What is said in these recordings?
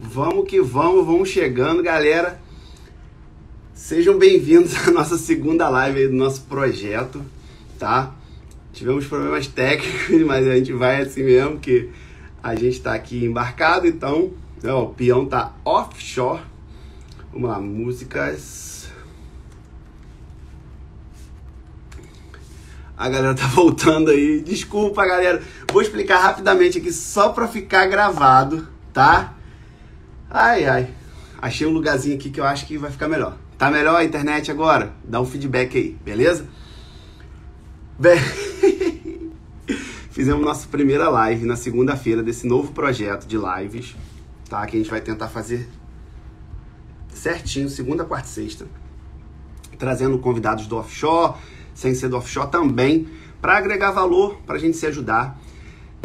Vamos que vamos, vamos chegando, galera. Sejam bem-vindos à nossa segunda live do nosso projeto, tá? Tivemos problemas técnicos, mas a gente vai assim mesmo, que a gente está aqui embarcado, então ó, o peão tá offshore. Vamos lá, músicas. A galera tá voltando aí. Desculpa, galera. Vou explicar rapidamente aqui só para ficar gravado, tá? Ai, ai. Achei um lugarzinho aqui que eu acho que vai ficar melhor. Tá melhor a internet agora? Dá um feedback aí, beleza? Bem, fizemos nossa primeira live na segunda-feira desse novo projeto de lives, tá? Que a gente vai tentar fazer certinho, segunda, quarta e sexta, trazendo convidados do offshore, sem ser do offshore também, para agregar valor, para a gente se ajudar.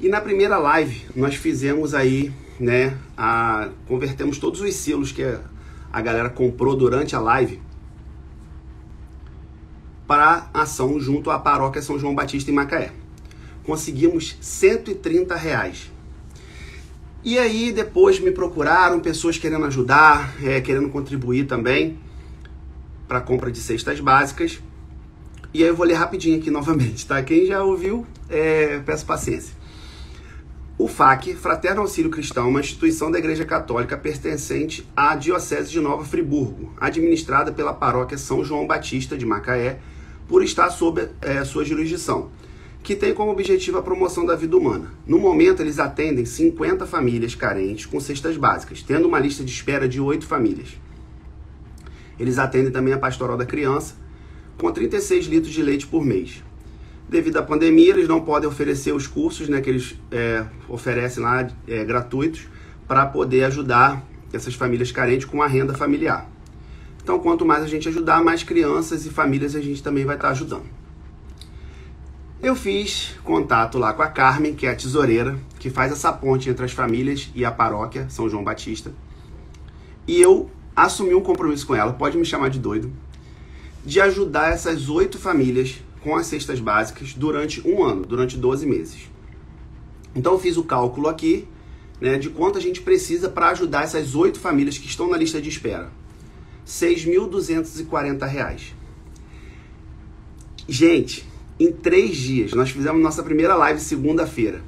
E na primeira live nós fizemos aí né, a, convertemos todos os silos que a galera comprou durante a live para ação junto à paróquia São João Batista em Macaé. Conseguimos 130 reais. E aí depois me procuraram pessoas querendo ajudar, é, querendo contribuir também para a compra de cestas básicas. E aí eu vou ler rapidinho aqui novamente, tá? Quem já ouviu, é, peço paciência. O FAC, Fraterno Auxílio Cristão, é uma instituição da Igreja Católica pertencente à Diocese de Nova Friburgo, administrada pela paróquia São João Batista de Macaé, por estar sob é, sua jurisdição, que tem como objetivo a promoção da vida humana. No momento, eles atendem 50 famílias carentes com cestas básicas, tendo uma lista de espera de 8 famílias. Eles atendem também a pastoral da criança, com 36 litros de leite por mês. Devido à pandemia, eles não podem oferecer os cursos né, que eles é, oferecem lá é, gratuitos para poder ajudar essas famílias carentes com a renda familiar. Então, quanto mais a gente ajudar, mais crianças e famílias a gente também vai estar ajudando. Eu fiz contato lá com a Carmen, que é a tesoureira, que faz essa ponte entre as famílias e a paróquia São João Batista. E eu assumi um compromisso com ela, pode me chamar de doido, de ajudar essas oito famílias com as cestas básicas durante um ano, durante 12 meses. Então eu fiz o cálculo aqui né, de quanto a gente precisa para ajudar essas oito famílias que estão na lista de espera. R$ 6.240. Gente, em três dias, nós fizemos nossa primeira live segunda-feira.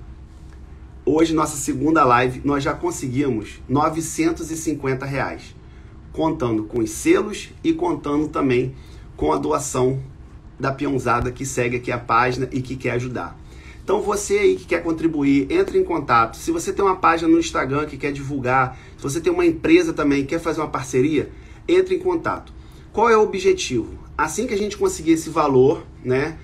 Hoje, nossa segunda live, nós já conseguimos 950 reais, contando com os selos e contando também com a doação da peãozada que segue aqui a página e que quer ajudar. Então você aí que quer contribuir, entre em contato. Se você tem uma página no Instagram que quer divulgar, se você tem uma empresa também que quer fazer uma parceria, entre em contato. Qual é o objetivo? Assim que a gente conseguir esse valor, né,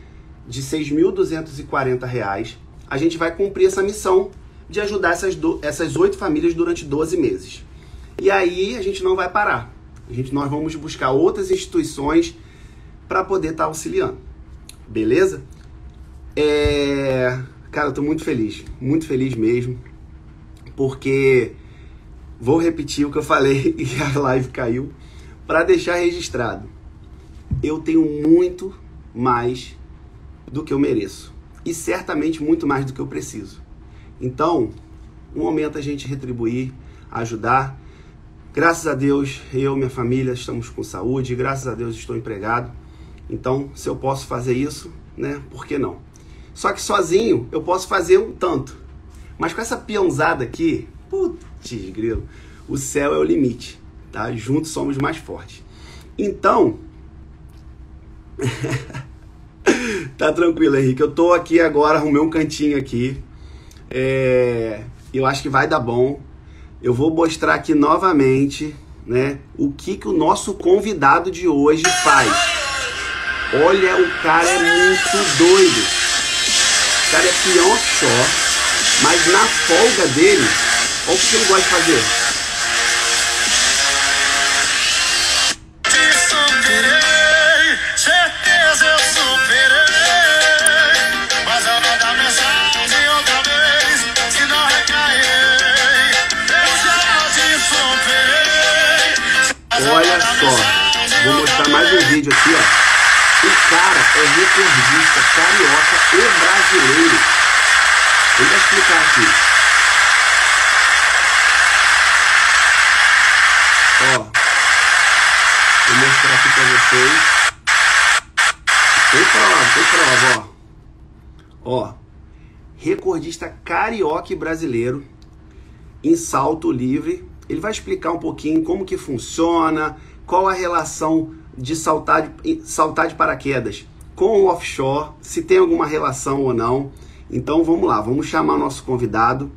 de R$ 6.240, a gente vai cumprir essa missão de ajudar essas, do, essas oito famílias durante 12 meses. E aí a gente não vai parar. A gente, nós vamos buscar outras instituições para poder estar tá auxiliando. Beleza? É... Cara, eu tô muito feliz, muito feliz mesmo, porque vou repetir o que eu falei e a live caiu para deixar registrado. Eu tenho muito mais do que eu mereço e certamente muito mais do que eu preciso. Então, um momento a gente retribuir, ajudar. Graças a Deus, eu e minha família estamos com saúde, graças a Deus estou empregado. Então, se eu posso fazer isso, né, por que não? Só que sozinho eu posso fazer um tanto. Mas com essa peãozada aqui, putz, grilo, o céu é o limite, tá? Juntos somos mais fortes. Então, tá tranquilo, Henrique. Eu tô aqui agora, arrumei um cantinho aqui. É, eu acho que vai dar bom. Eu vou mostrar aqui novamente, né, o que que o nosso convidado de hoje faz. Olha, o cara é muito doido. O cara é peão offshore, mas na folga dele, olha o que ele gosta de fazer. Olha só, vou mostrar mais um vídeo aqui, ó. O cara é recordista carioca e brasileiro. Ele vai explicar aqui. Ó. Vou mostrar aqui pra vocês. Tem prova, tem prova, ó. Ó. Recordista carioca e brasileiro em salto livre. Ele vai explicar um pouquinho como que funciona, qual a relação de saltar de, saltar de paraquedas com o offshore, se tem alguma relação ou não. Então vamos lá, vamos chamar o nosso convidado.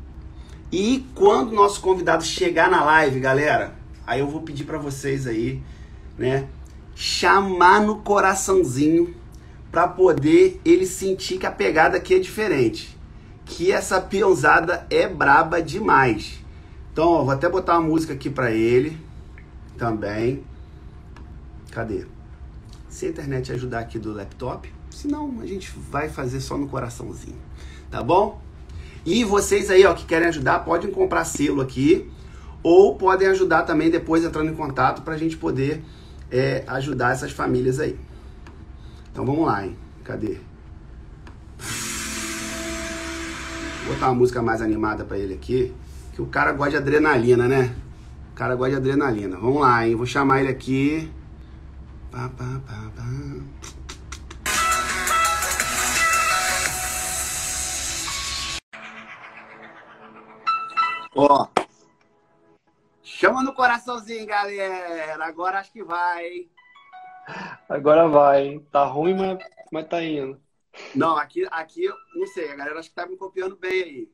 E quando o nosso convidado chegar na live, galera, aí eu vou pedir para vocês aí, né, chamar no coraçãozinho para poder ele sentir que a pegada aqui é diferente, que essa peãozada é braba demais. Então, ó, vou até botar uma música aqui para ele também. Cadê? Se a internet ajudar aqui do laptop, senão a gente vai fazer só no coraçãozinho, tá bom? E vocês aí, ó, que querem ajudar, podem comprar selo aqui ou podem ajudar também depois entrando em contato para a gente poder é, ajudar essas famílias aí. Então vamos lá, hein? Cadê? Vou botar uma música mais animada para ele aqui, que o cara gosta de adrenalina, né? O cara gosta de adrenalina. Vamos lá, hein? Vou chamar ele aqui. Pá, pá, pá, pá. Ó, chama no coraçãozinho, galera. Agora acho que vai, hein? Agora vai, hein? Tá ruim, mas, mas tá indo. Não, aqui, aqui, não sei, a galera acho que tá me copiando bem aí.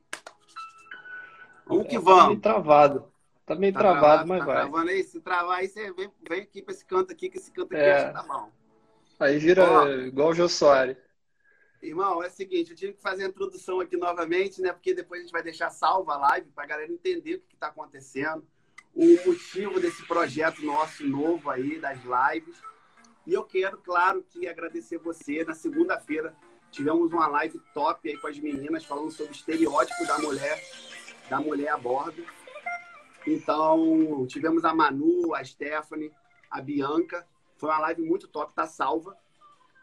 Vamos que É, vamos. Tá meio travado. Tá meio Tá travado, mas tá vai. travando aí? Se travar aí, você vem, vem aqui pra esse canto aqui, que esse canto aqui É. tá bom. Aí vira Ó. igual o Jô Soares. Irmão, é o seguinte, eu tive que fazer a introdução aqui novamente, né? Porque depois a gente vai deixar salva a live pra galera entender o que, que tá acontecendo, o motivo desse projeto nosso novo aí, das lives. E eu quero, claro, que agradecer você. Na segunda-feira tivemos uma live top aí com as meninas falando sobre o estereótipo da mulher, da mulher a bordo. Então, tivemos a Manu, a Stephanie, a Bianca. Foi uma live muito top, tá salva.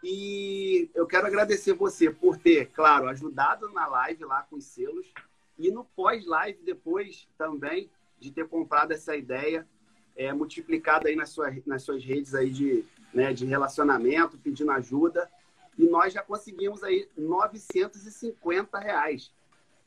E eu quero agradecer você por ter, claro, ajudado na live lá com os selos e no pós-live depois também de ter comprado essa ideia, é, multiplicado aí nas suas, nas suas redes aí de, né, de relacionamento, pedindo ajuda. E nós já conseguimos aí 950 reais.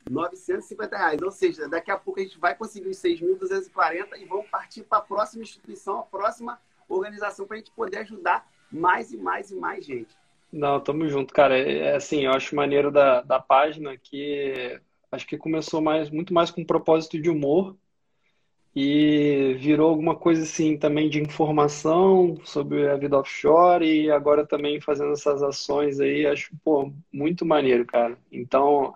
950 reais. Ou seja, daqui a pouco a gente vai conseguir os 6.240 e vamos partir para a próxima instituição, a próxima organização, para a gente poder ajudar mais e mais e mais gente. Não, tamo junto, cara. É assim, eu acho maneiro da, da página que acho que começou mais, muito mais com um propósito de humor e virou alguma coisa assim também de informação sobre a vida offshore e agora também fazendo essas ações aí, acho, pô, muito maneiro, cara. Então,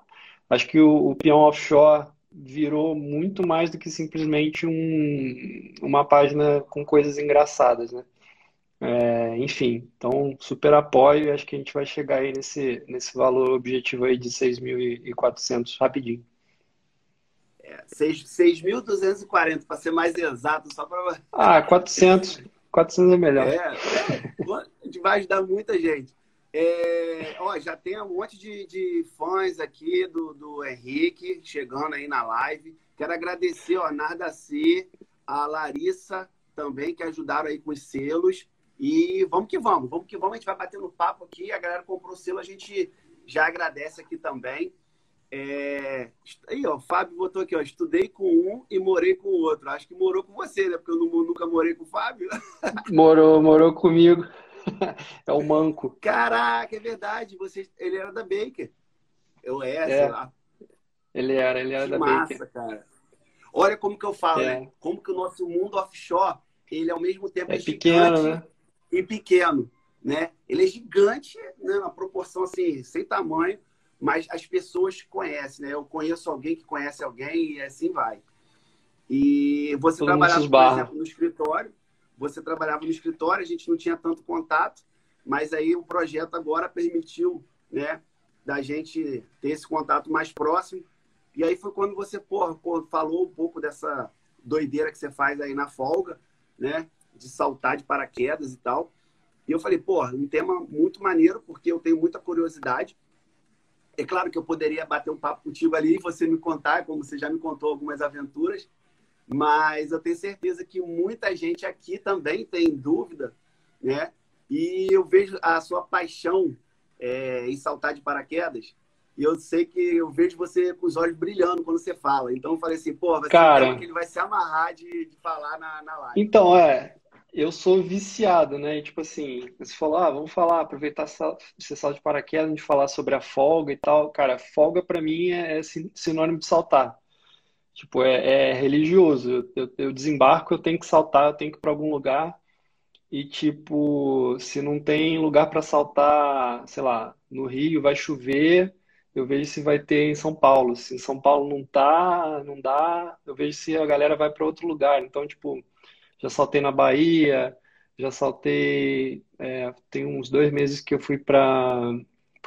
acho que o, o peão offshore virou muito mais do que simplesmente um, uma página com coisas engraçadas, né? É, enfim, então super apoio e acho que a gente vai chegar aí nesse, nesse valor objetivo aí de 6.400 rapidinho. É, 6.240, para ser mais exato, só para. Ah, 400. 400 é melhor. É, é, vai ajudar muita gente. É, ó, já tem um monte de, de fãs aqui do, do Henrique chegando aí na live. Quero agradecer ó, a Nardaci, a Larissa também, que ajudaram aí com os selos. E vamos que vamos, vamos que vamos. A gente vai batendo papo aqui. A galera comprou o selo, a gente já agradece aqui também. É... Aí, ó, o Fábio botou aqui, ó. Estudei com um e morei com o outro. Acho que morou com você, né? Porque eu nunca morei com o Fábio. Morou, morou comigo. É o Manco. Caraca, é verdade. Você, ele era da Baker. Eu é, É, sei lá. Ele era, ele era Que da massa, Baker. cara. Olha como que eu falo, É. né? Como que o nosso mundo offshore, ele ao mesmo tempo É é pequeno, gigante né? e pequeno, né? Ele é gigante, né? Uma proporção assim, sem tamanho, mas as pessoas conhecem, né? Eu conheço alguém que conhece alguém e assim vai. E você Todo trabalhava, por exemplo, no escritório, você trabalhava no escritório, a gente não tinha tanto contato, mas aí o projeto agora permitiu, né, da gente ter esse contato mais próximo. E aí foi quando você, porra, pô, falou um pouco dessa doideira que você faz aí na folga, né, de saltar de paraquedas e tal. E eu falei, porra, um tema muito maneiro, porque eu tenho muita curiosidade. É claro que eu poderia bater um papo contigo ali e você me contar, como você já me contou algumas aventuras, mas eu tenho certeza que muita gente aqui também tem dúvida, né? E eu vejo a sua paixão é, em saltar de paraquedas. E eu sei que eu vejo você com os olhos brilhando quando você fala. Então eu falei assim, pô, vai Cara, ser um que ele vai se amarrar de, de falar na, na live. Então, é, eu sou viciado, né? E, tipo assim, você falou, ah, vamos falar, aproveitar esse salto de paraquedas, gente falar sobre a folga e tal. Cara, folga para mim é, é sinônimo de saltar. Tipo, é, é religioso. Eu, eu, desembarco, eu tenho que saltar, eu tenho que ir para algum lugar. E, tipo, se não tem lugar para saltar, sei lá, no Rio vai chover, eu vejo se vai ter em São Paulo. Se em São Paulo não tá, não dá, eu vejo se a galera vai para outro lugar. Então, tipo, já saltei na Bahia, já saltei. É, tem uns dois meses que eu fui para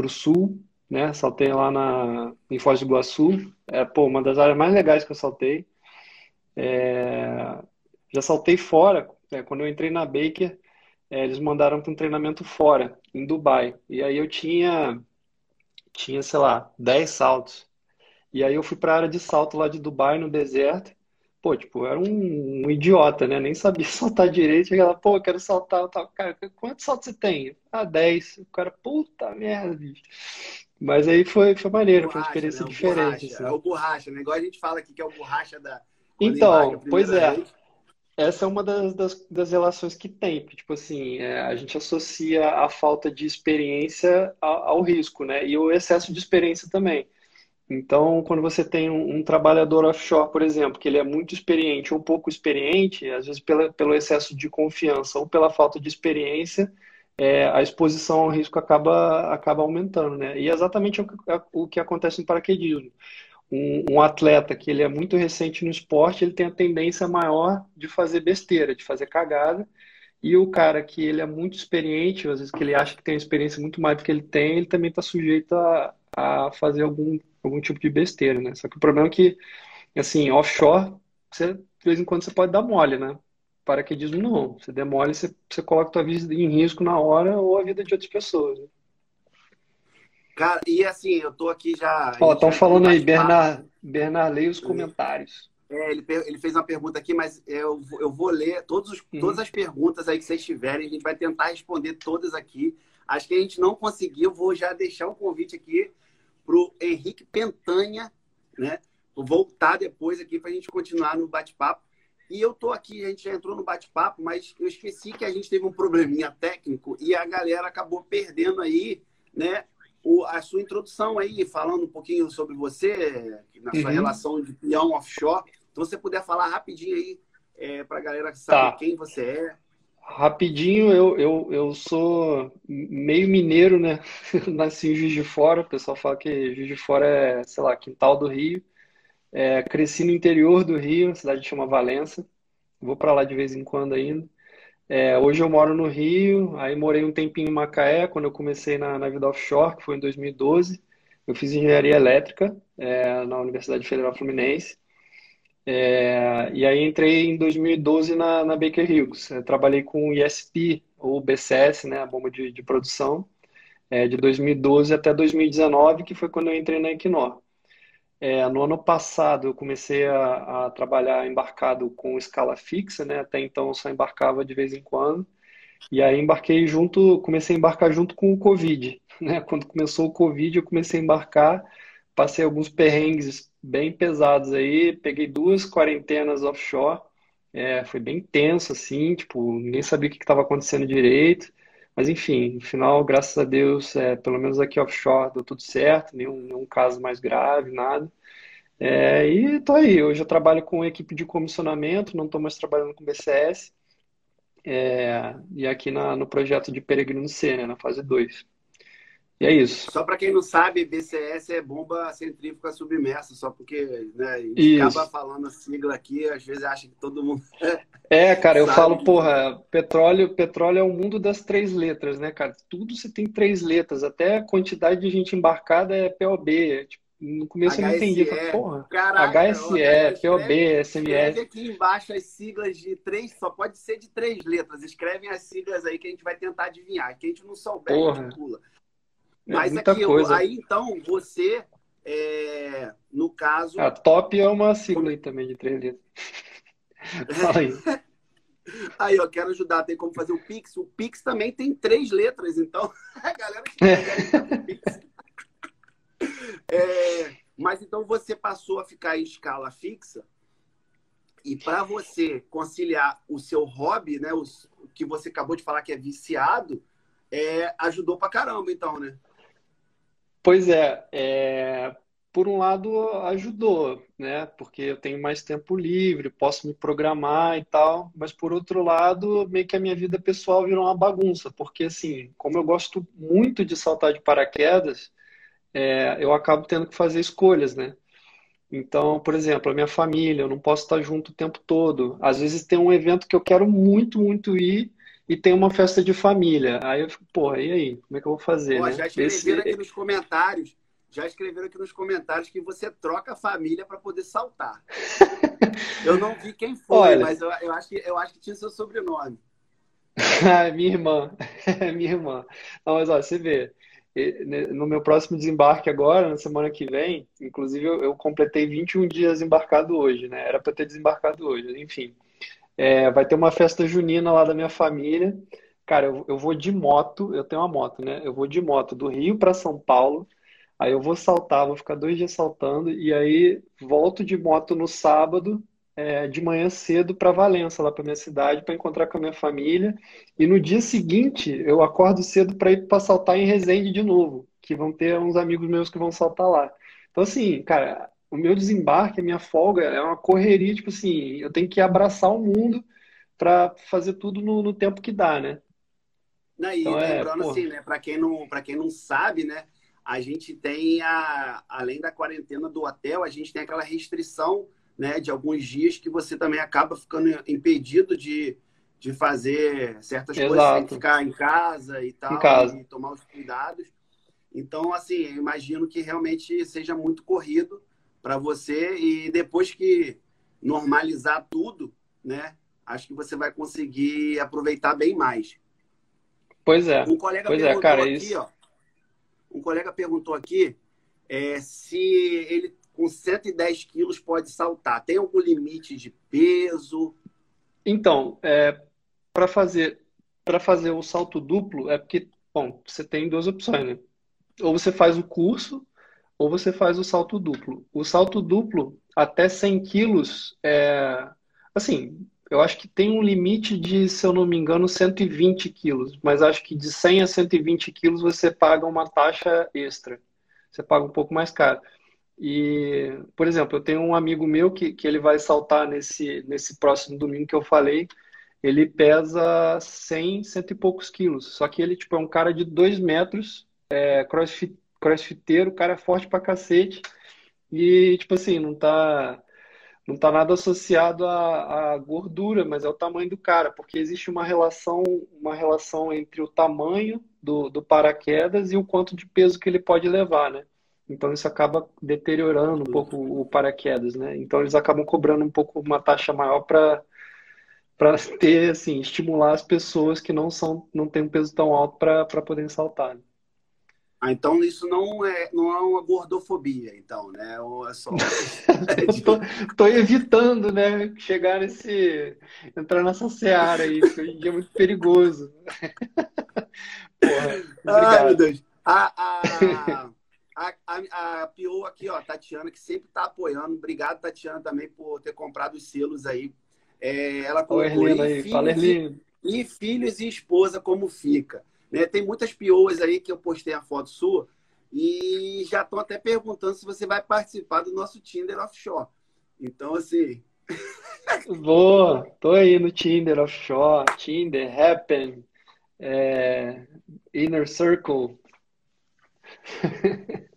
o sul, né? Saltei lá na, em Foz do Iguaçu. É, pô, uma das áreas mais legais que eu saltei. É, já saltei fora. É, quando eu entrei na Baker, é, eles mandaram para um treinamento fora, em Dubai. E aí eu tinha tinha, sei lá, 10 saltos. E aí eu fui para a área de salto lá de Dubai, no deserto. Pô, tipo, eu era um, um idiota, né? Nem sabia saltar direito. Lá, pô, eu quero saltar. Tava, cara, quantos saltos você tem? Ah, 10. O cara, puta merda, bicho. Mas aí foi, foi maneiro, borracha, foi uma experiência né? diferente. Borracha, assim. É o borracha, né? Igual a gente fala aqui que é o borracha da. Então, pois é. Vez. Essa é uma das, das, das, relações que tem, porque, tipo assim, é, a gente associa a falta de experiência ao, ao, risco, né? E o excesso de experiência também. Então, quando você tem um, um, trabalhador offshore, por exemplo, que ele é muito experiente ou pouco experiente, às vezes pela, pelo excesso de confiança ou pela falta de experiência, é, a exposição ao risco acaba, acaba aumentando, né? E é exatamente o que, o que acontece no paraquedismo um, um, atleta que ele é muito recente no esporte, ele tem a tendência maior de fazer besteira, de fazer cagada. E o cara que ele é muito experiente, às vezes que ele acha que tem uma experiência muito mais do que ele tem, ele também está sujeito a, a fazer algum, algum tipo de besteira, né? Só que o problema é que, assim, offshore, você, de vez em quando você pode dar mole, né? Paraquedismo não. Você demole, você, você coloca a tua vida em risco na hora ou a vida de outras pessoas. Né? Cara, e assim, eu tô aqui já. Ó, estão falando aí, Bernard, Bernard, leia os comentários. É, ele, ele fez uma pergunta aqui, mas eu, eu vou ler todos os, todas as perguntas aí que vocês tiverem, a gente vai tentar responder todas aqui. Acho que a gente não conseguiu, vou já deixar um convite aqui para o Henrique Pentanha, né? Voltar depois aqui para a gente continuar no bate-papo. E eu tô aqui, a gente já entrou no bate-papo, mas eu esqueci que a gente teve um probleminha técnico e a galera acabou perdendo aí, né? o, a sua introdução aí, falando um pouquinho sobre você, na sua uhum. relação de peão offshore. Então, você puder falar rapidinho aí é, para a galera saber tá. quem você é. Rapidinho, eu, eu, eu sou meio mineiro, né? Nasci em Juiz de Fora, o pessoal fala que Juiz de Fora é, sei lá, quintal do Rio. É, cresci no interior do Rio, cidade chama Valença. Vou para lá de vez em quando ainda. É, hoje eu moro no Rio, aí morei um tempinho em Macaé, quando eu comecei na, na vida offshore, que foi em 2012. Eu fiz engenharia elétrica é, na Universidade Federal Fluminense. É, e aí entrei em 2012 na, na Baker Hughes. Eu trabalhei com o ISP, ou BCS, né, a bomba de, de produção, é, de 2012 até 2019, que foi quando eu entrei na Equinor. É, no ano passado eu comecei a, a, trabalhar embarcado com escala fixa, né? Até então eu só embarcava de vez em quando. E aí embarquei junto, comecei a embarcar junto com o Covid, né? Quando começou o Covid eu comecei a embarcar, passei alguns perrengues bem pesados aí, peguei duas quarentenas offshore, é, foi bem tenso assim, tipo, ninguém sabia o que estava acontecendo direito. Mas enfim, no final, graças a Deus, é, pelo menos aqui offshore deu tudo certo, nenhum, nenhum caso mais grave, nada. É, e tô aí, hoje eu trabalho com equipe de comissionamento, não estou mais trabalhando com BCS, é, e aqui na, no projeto de Peregrino C, né, na fase 2. E é isso. Só para quem não sabe, BCS é bomba centrífuga submersa, só porque né, a gente isso. acaba falando a sigla aqui, às vezes acha que todo mundo. É, cara, eu falo, porra, petróleo, petróleo é o mundo das três letras, né, cara? Tudo você tem três letras, até a quantidade de gente embarcada é POB. Tipo, no começo HSE, eu não entendi, falei, porra. Caraca, HSE, POB, SMS. Escreve aqui embaixo as siglas de três, só pode ser de três letras. Escrevem as siglas aí que a gente vai tentar adivinhar. Que a gente não souber, porra. a gente pula. É Mas muita aqui, coisa. aí então, você, é, no caso. A top é uma sigla aí também de três letras. Fala aí. Aí, eu quero ajudar. Tem como fazer o Pix. O Pix também tem três letras, então a galera o Pix. É, mas então você passou a ficar em escala fixa e para você conciliar o seu hobby, né, o que você acabou de falar que é viciado, é, ajudou pra caramba, então, né? Pois é, é, por um lado ajudou, né? Porque eu tenho mais tempo livre, posso me programar e tal, mas por outro lado, meio que a minha vida pessoal virou uma bagunça, porque assim, como eu gosto muito de saltar de paraquedas, é, eu acabo tendo que fazer escolhas, né? Então, por exemplo, a minha família, eu não posso estar junto o tempo todo. Às vezes tem um evento que eu quero muito, muito ir e tem uma festa de família. Aí eu fico, porra, e aí? Como é que eu vou fazer, Pô, né? Já escreveram Esse... aqui nos comentários, já escreveram aqui nos comentários que você troca a família para poder saltar. eu não vi quem foi, Olha... mas eu, eu, acho que, eu acho que tinha seu sobrenome. Ah, minha irmã. minha irmã. Não, mas olha, você vê, no meu próximo desembarque agora, na semana que vem, inclusive eu, eu completei 21 dias embarcado hoje, né? Era para ter desembarcado hoje, enfim. É, vai ter uma festa junina lá da minha família. Cara, eu, eu vou de moto, eu tenho uma moto, né? Eu vou de moto do Rio para São Paulo, aí eu vou saltar, vou ficar dois dias saltando, e aí volto de moto no sábado é, de manhã cedo para Valença, lá para minha cidade, para encontrar com a minha família. E no dia seguinte, eu acordo cedo para ir para saltar em Resende de novo, que vão ter uns amigos meus que vão saltar lá. Então, assim, cara, o meu desembarque, a minha folga, é uma correria, tipo assim, eu tenho que abraçar o mundo para fazer tudo no, no, tempo que dá, né? Não, e então, é, lembrando é, assim, né, para quem, não, quem não sabe, né, a gente tem, a, além da quarentena do hotel, a gente tem aquela restrição né, de alguns dias que você também acaba ficando impedido de, de fazer certas Exato. coisas, tem que ficar em casa e tal, casa. e tomar os cuidados. Então, assim, eu imagino que realmente seja muito corrido para você e depois que normalizar tudo, né, acho que você vai conseguir aproveitar bem mais. Pois é. Um colega pois é, perguntou é, cara, aqui, isso... ó. Um colega perguntou aqui é, se ele com 110 quilos pode saltar? Tem algum limite de peso? Então, é, para fazer para fazer o salto duplo é porque, bom, você tem duas opções, né? Ou você faz o curso, ou você faz o salto duplo. O salto duplo, até 100 quilos, é, assim, eu acho que tem um limite de, se eu não me engano, 120 quilos. Mas acho que de 100 a 120 quilos você paga uma taxa extra. Você paga um pouco mais caro. E, por exemplo, eu tenho um amigo meu que, que ele vai saltar nesse, nesse próximo domingo que eu falei. Ele pesa 100, cento e poucos quilos. Só que ele tipo, é um cara de 2 metros, é, crossfit, crossfiteiro, cara forte pra cacete. E, tipo assim, não tá, não tá nada associado à, à gordura, mas é o tamanho do cara, porque existe uma relação, uma relação entre o tamanho do, do paraquedas e o quanto de peso que ele pode levar, né? Então isso acaba deteriorando um pouco o paraquedas, né? Então eles acabam cobrando um pouco uma taxa maior para para ter assim, estimular as pessoas que não são não têm um peso tão alto para poderem saltar. Né? Ah, então isso não é não é uma gordofobia, então, né? Ou é só tô, tô, evitando, né, chegar nesse entrar nessa seara aí, que hoje em dia é muito perigoso. Porra, Ai, meu Deus. A, a... A, a, a Pio aqui, ó, Tatiana, que sempre está apoiando. Obrigado, Tatiana, também por ter comprado os selos aí. É, ela colocou Oi, aí, Fala, e filhos e esposa, como fica. Né? Tem muitas pioas aí que eu postei a foto sua e já estão até perguntando se você vai participar do nosso Tinder Offshore. Então, assim. Boa, tô aí no Tinder Offshore, Tinder, Happen, é, Inner Circle.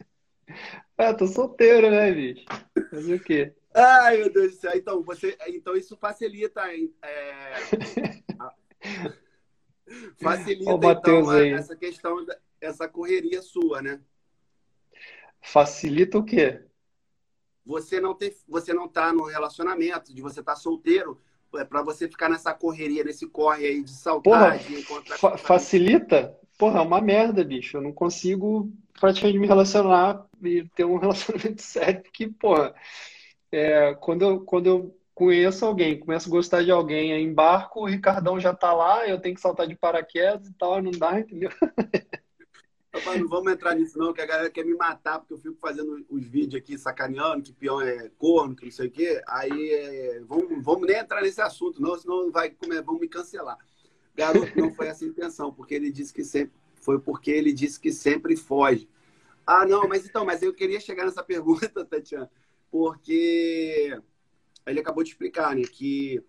ah, tô solteiro, né, bicho? Fazer o quê? Ai, meu Deus do céu. Então, você, então isso facilita. É, facilita então, essa questão, essa correria sua, né? Facilita o quê? Você não ter, você não tá no relacionamento, de você estar tá solteiro, é para você ficar nessa correria, nesse corre aí de saltar, Porra, de encontrar. Fa facilita? Porra, é uma merda, bicho. Eu não consigo praticamente me relacionar e ter um relacionamento sério, porque, porra, é, quando, eu, quando eu conheço alguém, começo a gostar de alguém, aí embarco, o Ricardão já tá lá, eu tenho que saltar de paraquedas e tal, não dá, entendeu? Rapaz, não vamos entrar nisso não, que a galera quer me matar, porque eu fico fazendo os vídeos aqui sacaneando, que peão é corno, que não sei o quê. Aí, é, vamos, vamos nem entrar nesse assunto, não, senão vai comer, vão me cancelar. Garoto, não foi essa a intenção, porque ele disse que sempre, foi porque ele disse que sempre foge. Ah, não, mas então, mas eu queria chegar nessa pergunta, Tatiana, porque ele acabou de explicar, né, que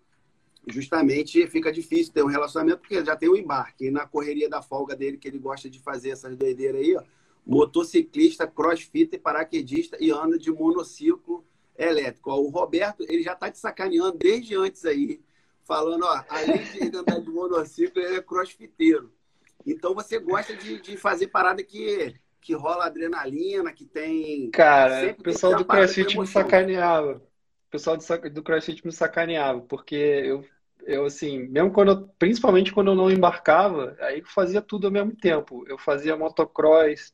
justamente fica difícil ter um relacionamento porque já tem o um embarque. E na correria da folga dele, que ele gosta de fazer essas doideiras aí, ó, motociclista, crossfit, paraquedista e anda de monociclo elétrico. Ó, o Roberto, ele já tá te sacaneando desde antes aí, falando, ó, além de andar de monociclo, ele é crossfiteiro. Então você gosta de, de fazer parada que, que rola adrenalina, que tem. Cara, o pessoal do CrossFit me sacaneava. O pessoal do, do CrossFit me sacaneava, porque eu eu assim, mesmo quando eu, principalmente quando eu não embarcava, aí eu fazia tudo ao mesmo tempo. Eu fazia motocross,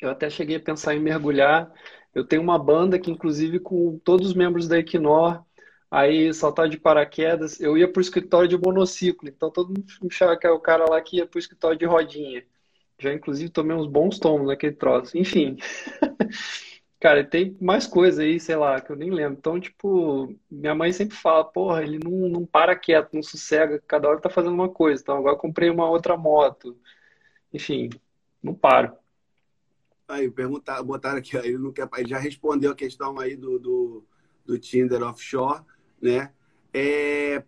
eu até cheguei a pensar em mergulhar. Eu tenho uma banda que, inclusive, com todos os membros da Equinor, aí saltar de paraquedas, eu ia para o escritório de monociclo, então todo mundo achava que era o cara lá que ia para o escritório de rodinha. Já, inclusive, tomei uns bons tomos naquele troço. Enfim. Cara, tem mais coisa aí, sei lá, que eu nem lembro. Então, tipo, minha mãe sempre fala, porra, ele não, não para quieto, não sossega, cada hora tá fazendo uma coisa. Então, agora comprei uma outra moto. Enfim, não paro. Aí, perguntar, botaram aqui, ele, não quer, ele já respondeu a questão aí do, do, do Tinder offshore, né? É,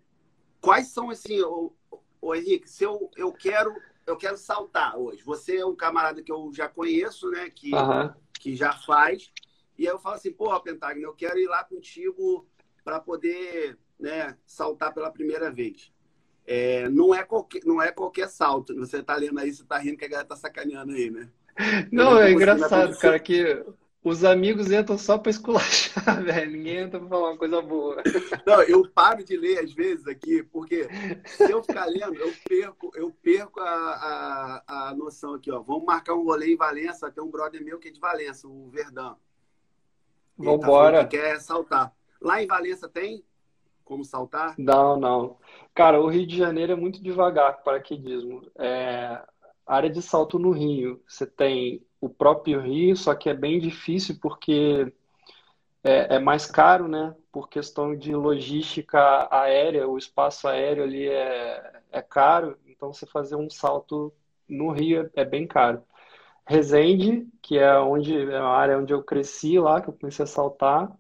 quais são, assim, o, o Henrique, se eu, eu quero eu quero saltar hoje. Você é um camarada que eu já conheço, né? Que, uhum. Que já faz. E aí eu falo assim, porra, Pentagno, eu quero ir lá contigo para poder né, saltar pela primeira vez. É, não, é qualquer, não é qualquer salto. Você tá lendo aí, você tá rindo que a galera tá sacaneando aí, né? Não, é engraçado, cara, que os amigos entram só pra esculachar, velho. Ninguém entra pra falar uma coisa boa. Não, eu paro de ler às vezes aqui, porque se eu ficar lendo, eu perco, eu perco a, a, a noção aqui, ó. Vamos marcar um rolê em Valença, tem um brother meu que é de Valença, o Verdão. Vambora. Tá que quer saltar. Lá em Valença tem como saltar? Não, não. Cara, o Rio de Janeiro é muito devagar para paraquedismo. É, área de salto no Rio, você tem o próprio Rio, só que é bem difícil porque é, é, mais caro, né? Por questão de logística aérea, o espaço aéreo ali é, é caro, então você fazer um salto no Rio é, é bem caro. Resende, que é onde é a área onde eu cresci lá, que eu comecei a saltar,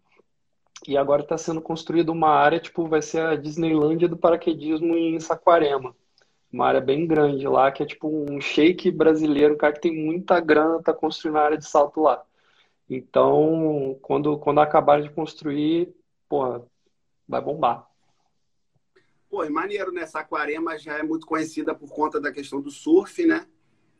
e agora está sendo construída uma área, tipo, vai ser a Disneylândia do paraquedismo em Saquarema. Uma área bem grande lá, que é tipo um shake brasileiro, um cara que tem muita grana, tá construindo a área de salto lá. Então, quando, quando acabarem de construir, porra, vai bombar. Pô, é maneiro, né? Saquarema já é muito conhecida por conta da questão do surf, né?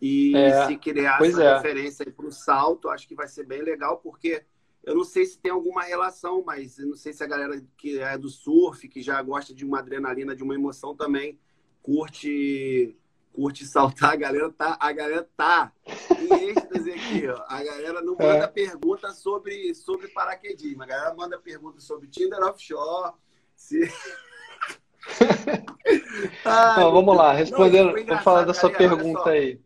E é, se criar essa é. referência para o salto, acho que vai ser bem legal, porque eu não sei se tem alguma relação, mas eu não sei se a galera que é do surf, que já gosta de uma adrenalina, de uma emoção também, curte curte saltar, a galera tá, a galera tá em êxtase aqui, ó. A galera não manda é. pergunta sobre, sobre paraquedismo, a galera manda pergunta sobre Tinder offshore, se... Então, vamos lá, respondendo, vou falar da sua galera, pergunta aí.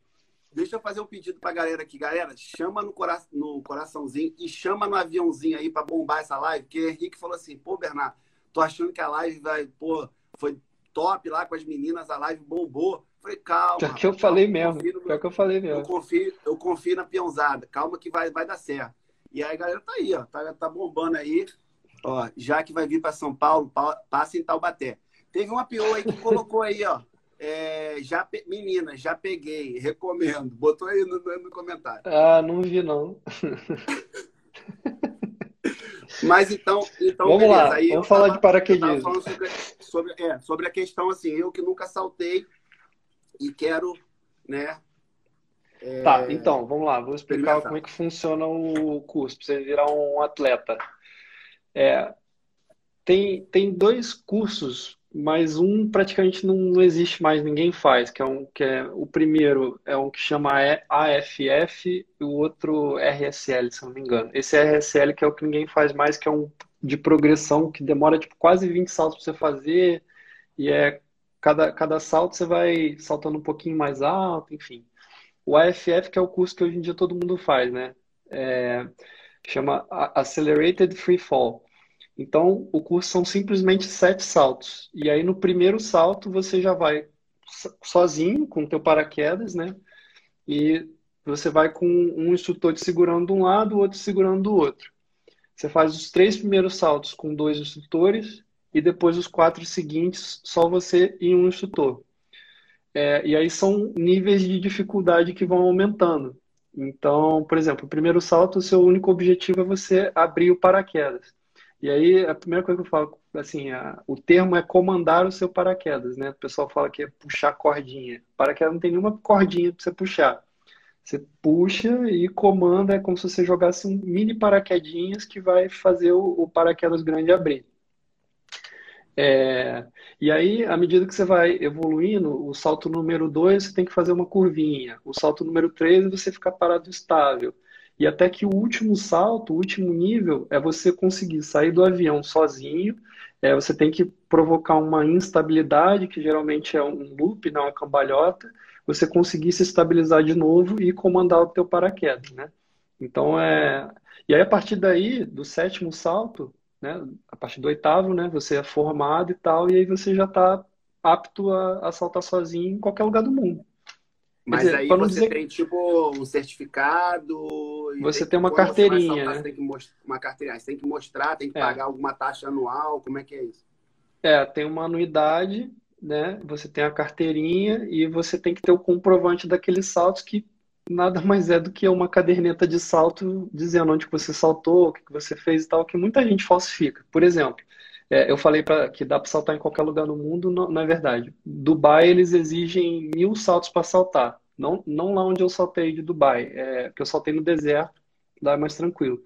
Deixa eu fazer um pedido pra galera aqui. Galera, chama no, cora no coraçãozinho e chama no aviãozinho aí pra bombar essa live, porque o Henrique falou assim, pô, Bernardo, tô achando que a live vai, pô, foi top lá com as meninas, a live bombou. Falei, calma. Pior que eu falei mesmo. Pior que eu falei mesmo. Eu confio, eu confio na peãozada. Calma que vai, vai dar certo. E aí a galera tá aí, ó. Tá, tá bombando aí. Ó, já que vai vir para São Paulo, passa em Taubaté. Teve uma pior aí que colocou aí, ó. É, já pe... Menina, já peguei, recomendo. Botou aí no, no comentário. Ah, não vi não. Mas então, então vamos beleza. lá, Aí vamos falar tava, de paraquedismo. Sobre, sobre, é, sobre a questão assim, eu que nunca saltei e quero, né? É, tá, então, vamos lá, vou explicar como é que funciona o curso para você virar um atleta. É, tem, tem dois cursos mas um praticamente não, não existe mais, ninguém faz, que é um que é o primeiro é um que chama AFF e o outro RSL, se não me engano. Esse RSL que é o que ninguém faz mais, que é um de progressão que demora tipo, quase 20 saltos para você fazer, e é cada, cada salto você vai saltando um pouquinho mais alto, enfim. O AFF, que é o curso que hoje em dia todo mundo faz, né? É, chama Accelerated Free Fall. Então, o curso são simplesmente sete saltos. E aí, no primeiro salto, você já vai sozinho, com o teu paraquedas, né? E você vai com um instrutor te segurando de um lado, o outro segurando do outro. Você faz os três primeiros saltos com dois instrutores e depois os quatro seguintes só você e um instrutor. É, e aí são níveis de dificuldade que vão aumentando. Então, por exemplo, o primeiro salto, o seu único objetivo é você abrir o paraquedas. E aí, a primeira coisa que eu falo, assim, a, o termo é comandar o seu paraquedas, né? O pessoal fala que é puxar cordinha. Paraquedas não tem nenhuma cordinha para você puxar. Você puxa e comanda, é como se você jogasse um mini paraquedinhas que vai fazer o, o paraquedas grande abrir. É, e aí, à medida que você vai evoluindo, o salto número 2 você tem que fazer uma curvinha, o salto número 3 você fica parado estável. E até que o último salto, o último nível, é você conseguir sair do avião sozinho. É, você tem que provocar uma instabilidade, que geralmente é um loop, não uma cambalhota. Você conseguir se estabilizar de novo e comandar o teu paraquedas, né? Então, é... E aí, a partir daí, do sétimo salto, né? A partir do oitavo, né? Você é formado e tal, e aí você já está apto a, a saltar sozinho em qualquer lugar do mundo. Mas dizer, aí você dizer... tem tipo um certificado. Você tem, tem uma carteirinha. Né? Você tem que mostrar uma carteirinha. Você tem que mostrar, tem que é. pagar alguma taxa anual. Como é que é isso? É, tem uma anuidade, né? Você tem a carteirinha e você tem que ter o comprovante daqueles saltos que nada mais é do que uma caderneta de salto dizendo onde você saltou, o que você fez e tal, que muita gente falsifica. Por exemplo, é, eu falei para que dá para saltar em qualquer lugar no mundo, não, não é verdade. Dubai eles exigem mil saltos para saltar, não, não lá onde eu saltei de Dubai, é, que eu saltei no deserto, lá é mais tranquilo.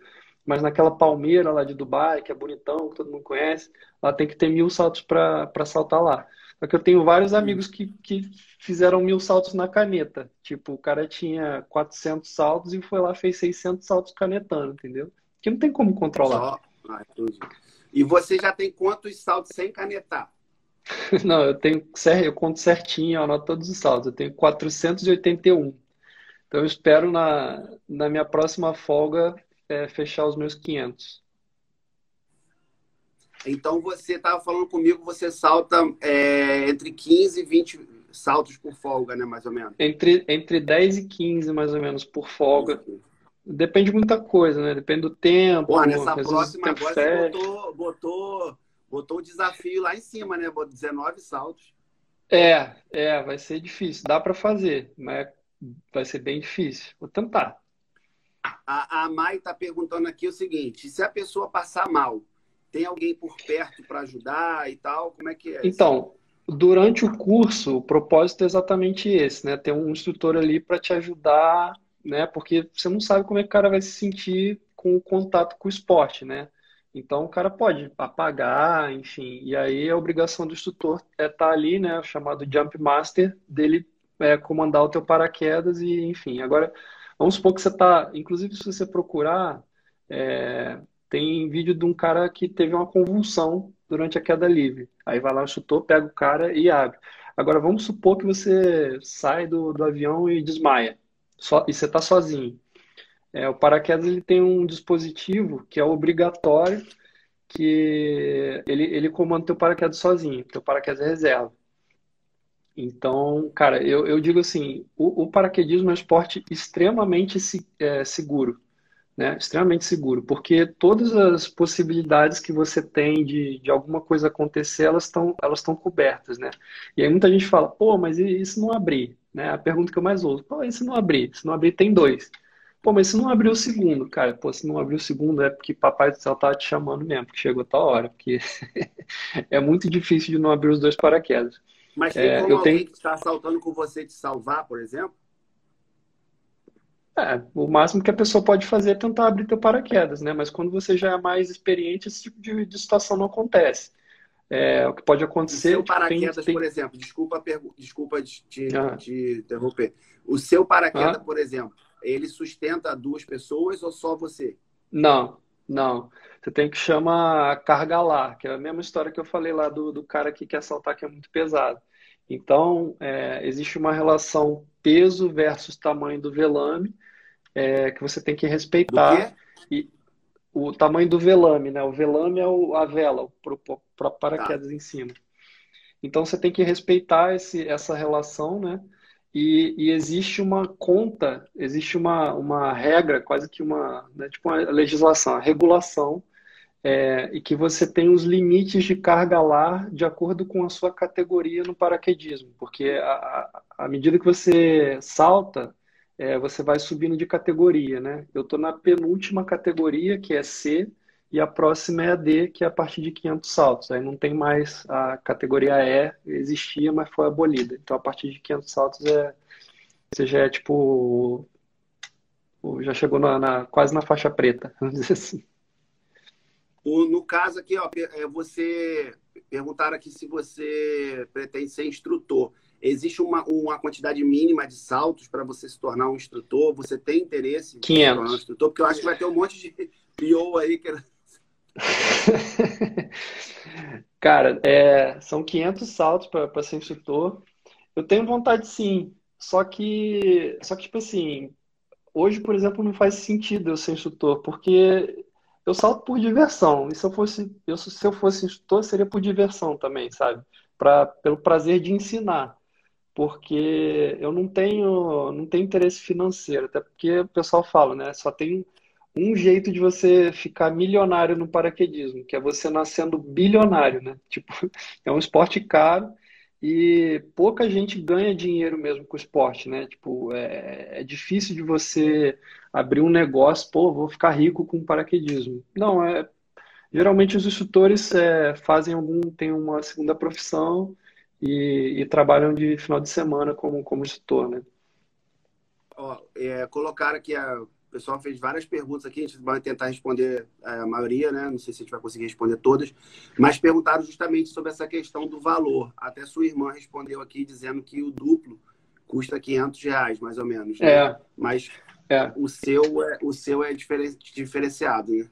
Mas naquela palmeira lá de Dubai, que é bonitão, que todo mundo conhece, lá tem que ter mil saltos para saltar lá. Só que eu tenho vários amigos que, que fizeram mil saltos na caneta. Tipo, o cara tinha 400 saltos e foi lá fez 600 saltos canetando, entendeu? Que não tem como controlar. Ah, e você já tem quantos saltos sem canetar? Não, eu tenho, eu conto certinho, eu anoto todos os saltos. Eu tenho 481. Então eu espero na, na minha próxima folga é, fechar os meus 500. Então você estava falando comigo, você salta é, entre 15 e 20 saltos por folga, né? Mais ou menos. Entre, entre 10 e 15, mais ou menos, por folga. Depende de muita coisa, né? Depende do tempo. Pô, nessa próxima agora você botou, botou, botou o desafio lá em cima, né? 19 saltos. É, é, vai ser difícil. Dá para fazer, mas vai ser bem difícil. Vou tentar. A, a Mai está perguntando aqui o seguinte: se a pessoa passar mal, tem alguém por perto para ajudar e tal? Como é que é? Então, durante o curso, o propósito é exatamente esse, né? Ter um instrutor ali para te ajudar, né? Porque você não sabe como é que o cara vai se sentir com o contato com o esporte, né? Então o cara pode apagar, enfim, e aí a obrigação do instrutor é estar tá ali, né, chamado Jump Master, dele é, comandar o teu paraquedas e, enfim. Agora, vamos supor que você está, inclusive se você procurar, é, tem vídeo de um cara que teve uma convulsão durante a queda livre. Aí vai lá, chutou, pega o cara e abre. Agora, vamos supor que você sai do, do avião e desmaia. Só, e você está sozinho. É, o paraquedas ele tem um dispositivo que é obrigatório, que ele, ele comanda o teu paraquedas sozinho. Teu paraquedas é reserva. Então, cara, eu, eu digo assim, o, o paraquedismo é um esporte extremamente é, seguro né, extremamente seguro, porque todas as possibilidades que você tem de, de alguma coisa acontecer, elas estão elas estão cobertas, né? E aí muita gente fala, pô, mas se não abrir? Né? A pergunta que eu mais ouço, pô, e se não abrir? Se não abrir, tem dois. Pô, mas se não abrir o segundo, cara, pô, se não abrir o segundo é porque papai do céu tá te chamando mesmo, porque chegou a hora, porque é muito difícil de não abrir os dois paraquedas. Mas tem é, como eu alguém tenho... que está saltando com você te salvar, por exemplo? É, o máximo que a pessoa pode fazer é tentar abrir teu paraquedas, né? Mas quando você já é mais experiente, esse tipo de, de situação não acontece. É, o que pode acontecer. O seu paraquedas, tem... por exemplo, desculpa, desculpa te, ah. te interromper. O seu paraquedas, ah. por exemplo, ele sustenta duas pessoas ou só você? Não, Não. Você tem que chamar carga lá, que é a mesma história que eu falei lá do, do cara que quer saltar que é muito pesado. Então, é, existe uma relação peso versus tamanho do velame é, que você tem que respeitar. E o tamanho do velame, né? O velame é o, a vela para paraquedas tá. em cima. Então, você tem que respeitar esse, essa relação, né? E, e, existe uma conta, existe uma, uma regra, quase que uma, né, tipo uma legislação, a regulação, é, e que você tem os limites de carga lar de acordo com a sua categoria no paraquedismo, porque à medida que você salta, é, você vai subindo de categoria, né? Eu estou na penúltima categoria, que é C, e a próxima é a D, que é a partir de 500 saltos. Aí não tem mais a categoria E, existia, mas foi abolida. Então, a partir de 500 saltos, é, você já é tipo. Já chegou na, na quase na faixa preta, vamos dizer assim. no caso aqui, ó, é, você perguntaram aqui se você pretende ser instrutor. Existe uma, uma quantidade mínima de saltos para você se tornar um instrutor? Você tem interesse em 500. se tornar um instrutor? Porque eu acho que vai ter um monte de PO aí que Cara, é, são 500 saltos para ser instrutor. Eu tenho vontade sim, só que, só que tipo assim, hoje, por exemplo, não faz sentido eu ser instrutor, porque eu salto por diversão. E se eu fosse, eu, se eu fosse instrutor, seria por diversão também, sabe? Pra, pelo prazer de ensinar. Porque eu não tenho, não tenho interesse financeiro, até porque o pessoal fala, né? Só tem um jeito de você ficar milionário no paraquedismo, que é você nascendo bilionário, né? Tipo, é um esporte caro e pouca gente ganha dinheiro mesmo com o esporte, né? Tipo, é, é difícil de você abrir um negócio, pô, vou ficar rico com paraquedismo. Não, é geralmente os instrutores é, fazem algum, tem uma segunda profissão e, e, trabalham de final de semana como, como instrutor, né? Ó, é, colocaram aqui a pessoal fez várias perguntas aqui, a gente vai tentar responder é, a maioria, né? Não sei se a gente vai conseguir responder todas, mas perguntaram justamente sobre essa questão do valor. Até sua irmã respondeu aqui dizendo que o duplo custa 500 reais, mais ou menos. Né? É. Mas é. o seu é, o seu é diferenciado, né?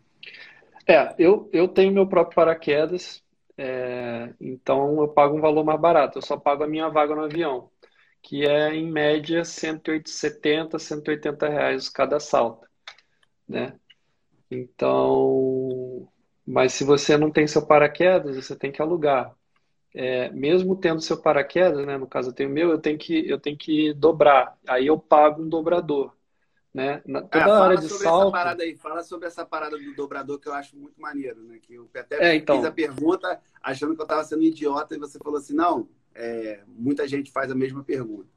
É, eu, eu tenho meu próprio paraquedas, é, então eu pago um valor mais barato. Eu só pago a minha vaga no avião que é em média 170, 180 reais cada salto, né? Então, mas se você não tem seu paraquedas, você tem que alugar. É, mesmo tendo seu paraquedas, né? No caso eu tenho meu, eu tenho que eu tenho que dobrar. Aí eu pago um dobrador, né? Na, toda ah, a área de salto. parada aí, fala sobre essa parada do dobrador que eu acho muito maneiro, né? Que eu até é, então... fiz a pergunta achando que eu estava sendo idiota e você falou assim, não, é, muita gente faz a mesma pergunta.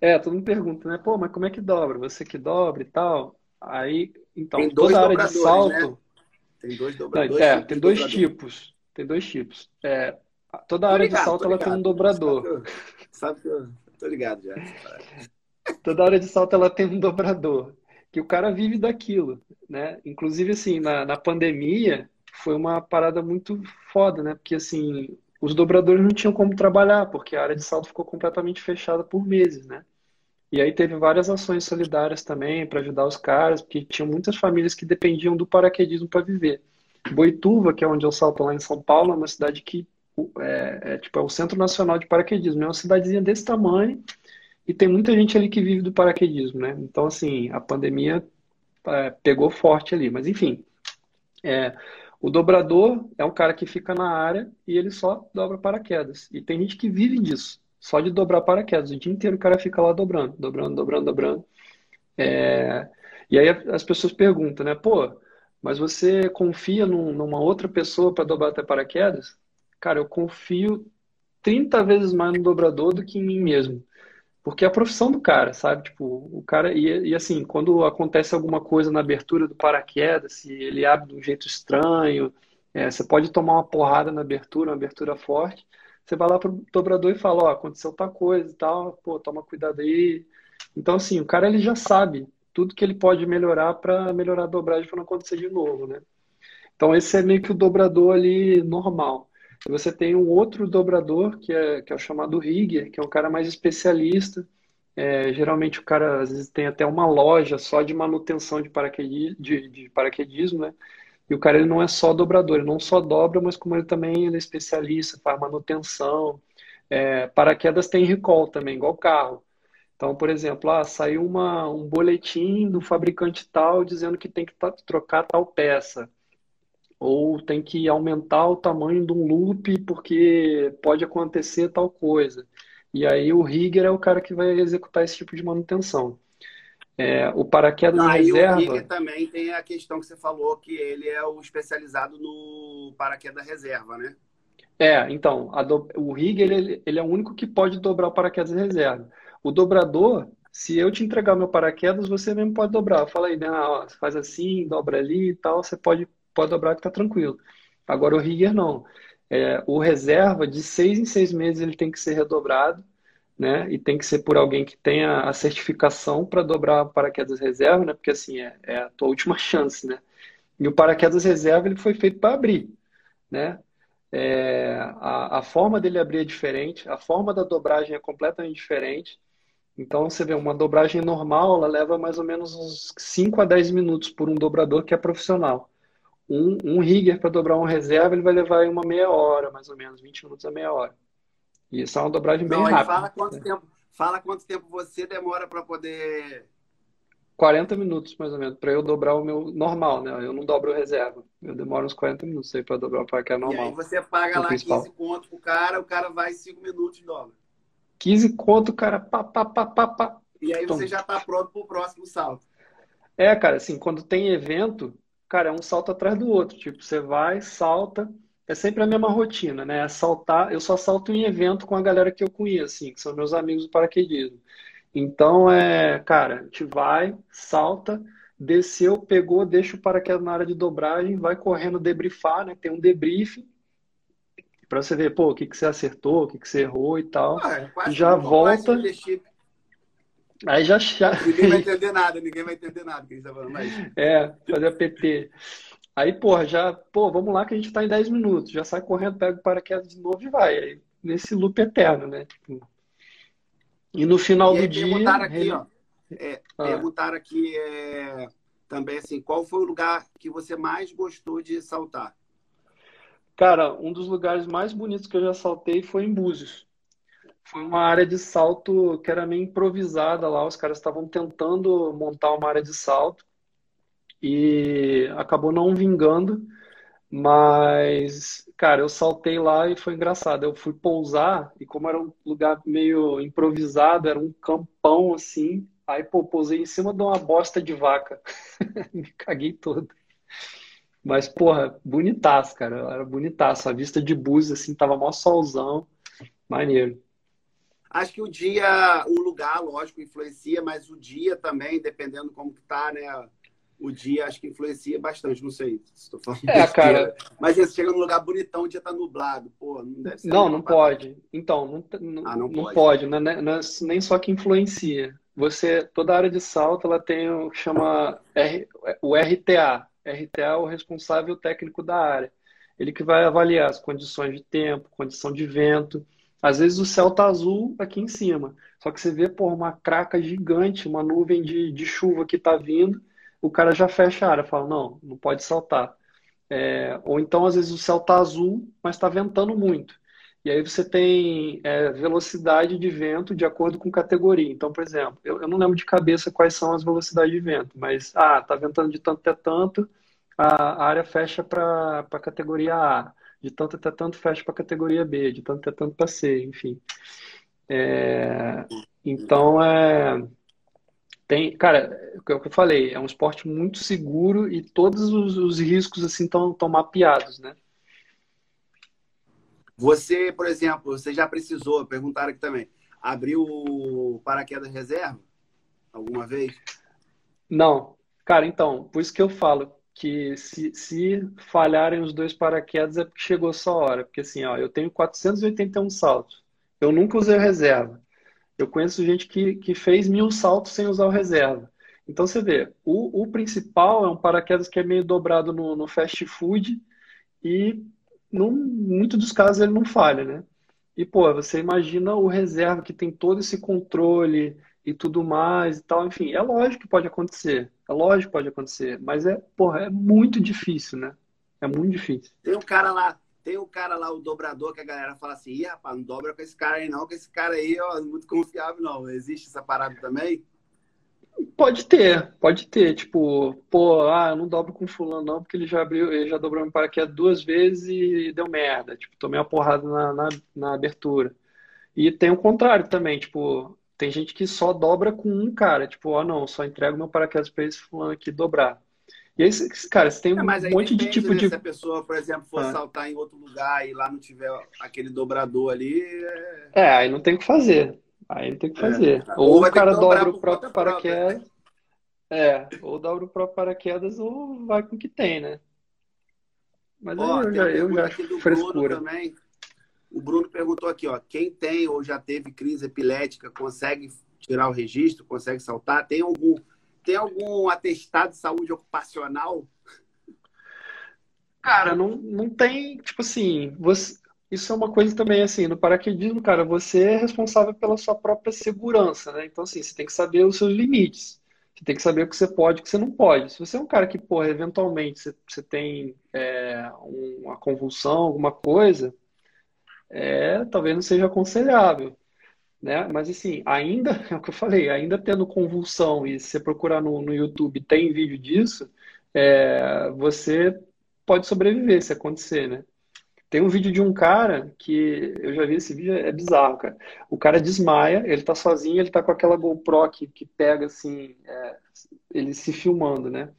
É, todo mundo pergunta, né? Pô, mas como é que dobra? Você que dobra e tal? Aí, então, tem toda a área de salto. Né? Tem dois dobradores. Não, é, tem dois dobrador. tipos. Tem dois tipos. É, toda a área ligado, de salto ela tem um dobrador. Sabe que eu, sabe que eu tô ligado já. toda área de salto ela tem um dobrador. Que o cara vive daquilo, né? Inclusive, assim, na, na pandemia, foi uma parada muito foda, né? Porque, assim, os dobradores não tinham como trabalhar, porque a área de salto ficou completamente fechada por meses, né? E aí teve várias ações solidárias também para ajudar os caras, porque tinham muitas famílias que dependiam do paraquedismo para viver. Boituva, que é onde eu salto lá em São Paulo, é uma cidade que é, é, tipo, é o Centro Nacional de Paraquedismo. É uma cidadezinha desse tamanho e tem muita gente ali que vive do paraquedismo, né? Então, assim, a pandemia é, pegou forte ali. Mas, enfim, é, o dobrador é um cara que fica na área e ele só dobra paraquedas. E tem gente que vive disso, só de dobrar paraquedas. O dia inteiro o cara fica lá dobrando, dobrando, dobrando, dobrando. É... E aí as pessoas perguntam, né? Pô, mas você confia num, numa outra pessoa para dobrar até paraquedas? Cara, eu confio 30 vezes mais no dobrador do que em mim mesmo. Porque é a profissão do cara, sabe? Tipo, o cara. E, e, assim, quando acontece alguma coisa na abertura do paraquedas, se ele abre de um jeito estranho, é, você pode tomar uma porrada na abertura, uma abertura forte. Você vai lá pro dobrador e fala: Ó, aconteceu tal coisa e tal, pô, toma cuidado aí. Então, assim, o cara ele já sabe tudo que ele pode melhorar para melhorar a dobragem para não acontecer de novo, né? Então, esse é meio que o dobrador ali normal. E você tem um outro dobrador, que é, que é o chamado rigger, que é um cara mais especialista. É, geralmente o cara às vezes tem até uma loja só de manutenção de, paraquedismo, de, de paraquedismo, né? E o cara ele não é só dobrador, ele não só dobra, mas como ele também ele é especialista, faz manutenção. É, paraquedas tem recall também, igual carro. Então, por exemplo, ah, saiu uma, um boletim do fabricante tal dizendo que tem que trocar tal peça. Ou tem que aumentar o tamanho de um loop porque pode acontecer tal coisa. E aí o rigger é o cara que vai executar esse tipo de manutenção. É, o paraquedas Não, reserva. o rigger também tem a questão que você falou que ele é o especializado no paraquedas reserva, né? É, então, do... o rigger ele, ele é o único que pode dobrar o paraquedas reserva. O dobrador, se eu te entregar meu paraquedas, você mesmo pode dobrar. Fala aí, né? Ah, faz assim, dobra ali e tal, você pode, pode dobrar que tá tranquilo. Agora o rigger não. É, o reserva, de seis em seis meses, ele tem que ser redobrado, né? E tem que ser por alguém que tenha a certificação para dobrar paraquedas reserva, né? Porque assim, é, é a tua última chance, né? E o paraquedas reserva, ele foi feito para abrir, né? É, a, a forma dele abrir é diferente, a forma da dobragem é completamente diferente. Então, você vê, uma dobragem normal, ela leva mais ou menos uns 5 a 10 minutos por um dobrador que é profissional. Um, um rigger para dobrar um reserva, ele vai levar uma meia hora, mais ou menos, 20 minutos a meia hora. E isso é uma dobragem bem Não, rápida. Fala quanto, né? tempo, fala quanto tempo você demora para poder 40 minutos, mais ou menos, para eu dobrar o meu normal, né? Eu não dobro reserva. Eu demoro uns 40 minutos aí para dobrar o paraquedas normal. E aí você paga lá principal. 15 pontos pro cara, o cara vai 5 minutos e dobra. 15 conto, cara, pá, pá, pá, pá, pá. E aí você já tá pronto pro próximo salto. É, cara, assim, quando tem evento, cara, é um salto atrás do outro. Tipo, você vai, salta, é sempre a mesma rotina, né? É saltar, eu só salto em evento com a galera que eu conheço, assim, que são meus amigos do paraquedismo. Então, é, cara, a gente vai, salta, desceu, pegou, deixa o paraquedas na área de dobragem, vai correndo debriefar, né? Tem um debriefing para você ver, pô, o que, que você acertou, o que, que você errou e tal. Ah, é já volta. Aí já, já. Ninguém vai entender nada, ninguém vai entender nada que a gente tá falando. Mas... É, fazer a PT. Aí, porra, já, pô, vamos lá que a gente tá em 10 minutos. Já sai correndo, pega o paraquedas de novo e vai. Aí, nesse loop eterno, né? Tipo... E no final e do dia. Perguntaram aqui, ele... ó. É, ah. Perguntaram aqui é, também assim, qual foi o lugar que você mais gostou de saltar? Cara, um dos lugares mais bonitos que eu já saltei foi em Búzios. Foi uma área de salto que era meio improvisada lá. Os caras estavam tentando montar uma área de salto e acabou não vingando. Mas, cara, eu saltei lá e foi engraçado. Eu fui pousar e como era um lugar meio improvisado, era um campão assim. Aí, pô, pousei em cima de uma bosta de vaca. Me caguei todo. Mas, porra, bonitaço, cara. Era bonitaço. A vista de Búzios, assim, tava mó solzão. Maneiro. Acho que o dia, o lugar, lógico, influencia, mas o dia também, dependendo como que tá, né? O dia acho que influencia bastante, não sei se estou falando. É, cara. Mas você chega num lugar bonitão, o dia tá nublado. Pô, não deve ser. Não, não pode. Então, não, não, ah, não, não pode. pode. Não, é, não é nem só que influencia. Você, toda área de salto, ela tem o que chama R, o RTA, RTA é o responsável técnico da área. Ele que vai avaliar as condições de tempo, condição de vento. Às vezes o céu tá azul aqui em cima, só que você vê por uma craca gigante, uma nuvem de, de chuva que está vindo, o cara já fecha a área, fala não, não pode saltar. É, ou então às vezes o céu tá azul, mas está ventando muito. E aí você tem é, velocidade de vento de acordo com categoria. Então, por exemplo, eu, eu, não lembro de cabeça quais são as velocidades de vento, mas, ah, tá ventando de tanto até tanto, a, a área fecha para a categoria A. De tanto até tanto fecha para a categoria B, de tanto até tanto para C, enfim. É, então, é, tem, cara, é o que eu falei, é um esporte muito seguro e todos os, os riscos assim estão mapeados, né? Você, por exemplo, você já precisou, perguntaram aqui também, abriu o paraquedas reserva alguma vez? Não. Cara, então, por isso que eu falo que se, se falharem os dois paraquedas é porque chegou só a hora. Porque assim, ó, eu tenho 481 saltos. Eu nunca usei reserva. Eu conheço gente que, que fez mil saltos sem usar o reserva. Então você vê, o, o principal é um paraquedas que é meio dobrado no, no fast food e num, muito dos casos ele não falha, né? E, pô, você imagina o reserva que tem todo esse controle e tudo mais e tal. Enfim, é lógico que pode acontecer. É lógico que pode acontecer. Mas é, porra, é muito difícil, né? É muito difícil. Tem um cara lá, tem um cara lá, o dobrador, que a galera fala assim, ih, rapaz, não dobra com esse cara aí não, que esse cara aí, ó, muito confiável não. Existe essa parada também? Pode ter, pode ter. Tipo, pô, ah, eu não dobro com fulano não, porque ele já abriu, ele já dobrou meu paraquedas duas vezes e deu merda. Tipo, tomei uma porrada na, na, na abertura. E tem o contrário também, tipo, tem gente que só dobra com um cara, tipo, ó, oh, não, só entrego meu paraquedas pra esse fulano aqui dobrar. E aí, cara, você tem é, um monte de tipo né, de. Se a pessoa, por exemplo, for ah. saltar em outro lugar e lá não tiver aquele dobrador ali. É, é aí não tem o que fazer. Aí não tem o que é. fazer. É. Ou, ou o cara dobra o próprio paraquedas. Própria. É, ou dobra o próprio paraquedas ou vai com o que tem, né? Mas ó, eu, já, eu já acho frescura. Também. O Bruno perguntou aqui, ó, quem tem ou já teve crise epilética consegue tirar o registro, consegue saltar? Tem algum, tem algum atestado de saúde ocupacional? Cara, não, não tem, tipo assim, você, isso é uma coisa também assim, no paraquedismo, cara, você é responsável pela sua própria segurança, né? Então, assim, você tem que saber os seus limites. Você tem que saber o que você pode e o que você não pode. Se você é um cara que, porra, eventualmente você, você tem é, uma convulsão, alguma coisa, é, talvez não seja aconselhável. Né? Mas assim, ainda, é o que eu falei, ainda tendo convulsão, e se você procurar no, no YouTube, tem vídeo disso, é, você pode sobreviver se acontecer, né? Tem um vídeo de um cara que eu já vi esse vídeo, é bizarro, cara. O cara desmaia, ele tá sozinho, ele tá com aquela GoPro que, que pega assim, é, ele se filmando, né?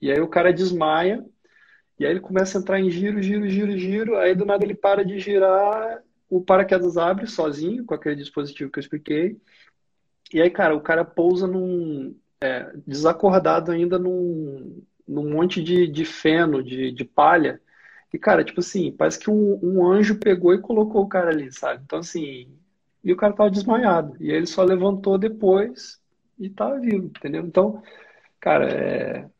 E aí o cara desmaia, e aí ele começa a entrar em giro, giro, giro, giro. Aí do nada ele para de girar, o paraquedas abre sozinho, com aquele dispositivo que eu expliquei. E aí, cara, o cara pousa num. É, desacordado ainda num, num monte de, de feno, de, de palha. E, cara, tipo assim, parece que um, um anjo pegou e colocou o cara ali, sabe? Então, assim. E o cara tava desmaiado. E aí ele só levantou depois e tava vivo, entendeu? Então, cara, é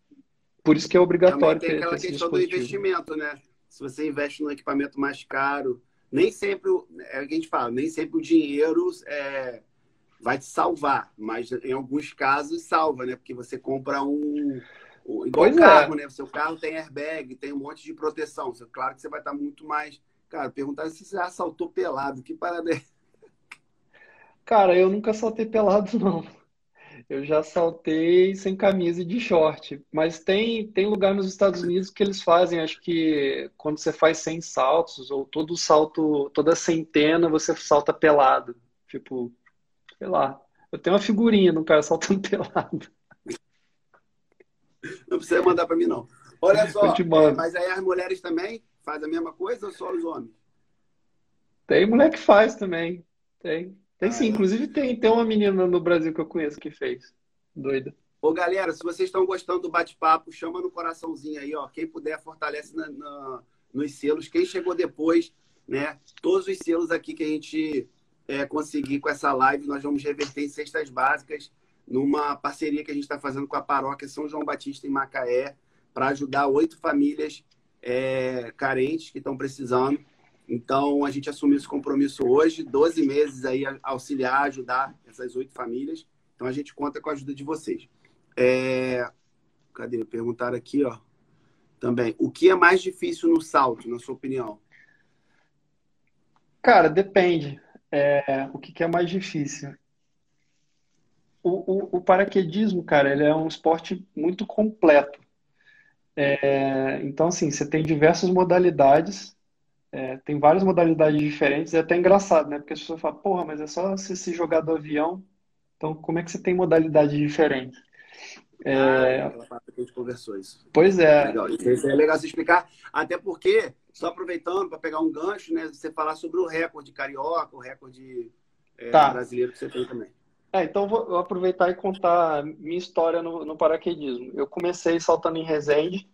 por isso que é obrigatório Também tem aquela ter questão do investimento, né? Se você investe num equipamento mais caro, nem sempre, é o que a gente fala, nem sempre o dinheiro é, vai te salvar, mas em alguns casos salva, né? Porque você compra um. um igual pois carro, é. né? O seu carro tem airbag, tem um monte de proteção. Claro que você vai estar muito mais. Cara, perguntar se você já saltou pelado. Que parada é? Cara, eu nunca saltei pelado, não. Eu já saltei sem camisa e de short. Mas tem, tem lugar nos Estados Unidos que eles fazem, acho que quando você faz 100 saltos, ou todo salto, toda centena, você salta pelado. Tipo, sei lá. Eu tenho uma figurinha do cara saltando pelado. Não precisa mandar para mim, não. Olha só, é, mas aí as mulheres também fazem a mesma coisa ou só os homens? Tem mulher que faz também. Tem. Tem sim, inclusive tem, tem uma menina no Brasil que eu conheço que fez. Doida. Ô, galera, se vocês estão gostando do bate-papo, chama no coraçãozinho aí, ó. Quem puder, fortalece na, na, nos selos. Quem chegou depois, né? Todos os selos aqui que a gente é, conseguir com essa live, nós vamos reverter em cestas básicas numa parceria que a gente está fazendo com a paróquia São João Batista em Macaé para ajudar oito famílias é, carentes que estão precisando. Então, a gente assumiu esse compromisso hoje, 12 meses aí auxiliar, ajudar essas oito famílias. Então, a gente conta com a ajuda de vocês. É... Cadê? Perguntaram aqui, ó. Também. O que é mais difícil no salto, na sua opinião? Cara, depende. É... O que é mais difícil? O, o, o, paraquedismo, cara, ele é um esporte muito completo. É... Então, assim, você tem diversas modalidades é, tem várias modalidades diferentes, é até engraçado, né? Porque as pessoas falam, porra, mas é só você se jogar do avião, então como é que você tem modalidades diferentes? É... Ah, aquela parte que a gente conversou isso. Pois é. Legal. Isso é legal se explicar, até porque, só aproveitando para pegar um gancho, né? Você falar sobre o recorde carioca, o recorde é, tá. brasileiro que você tem também. É, então vou aproveitar e contar minha história no, no paraquedismo. Eu comecei saltando em Resende,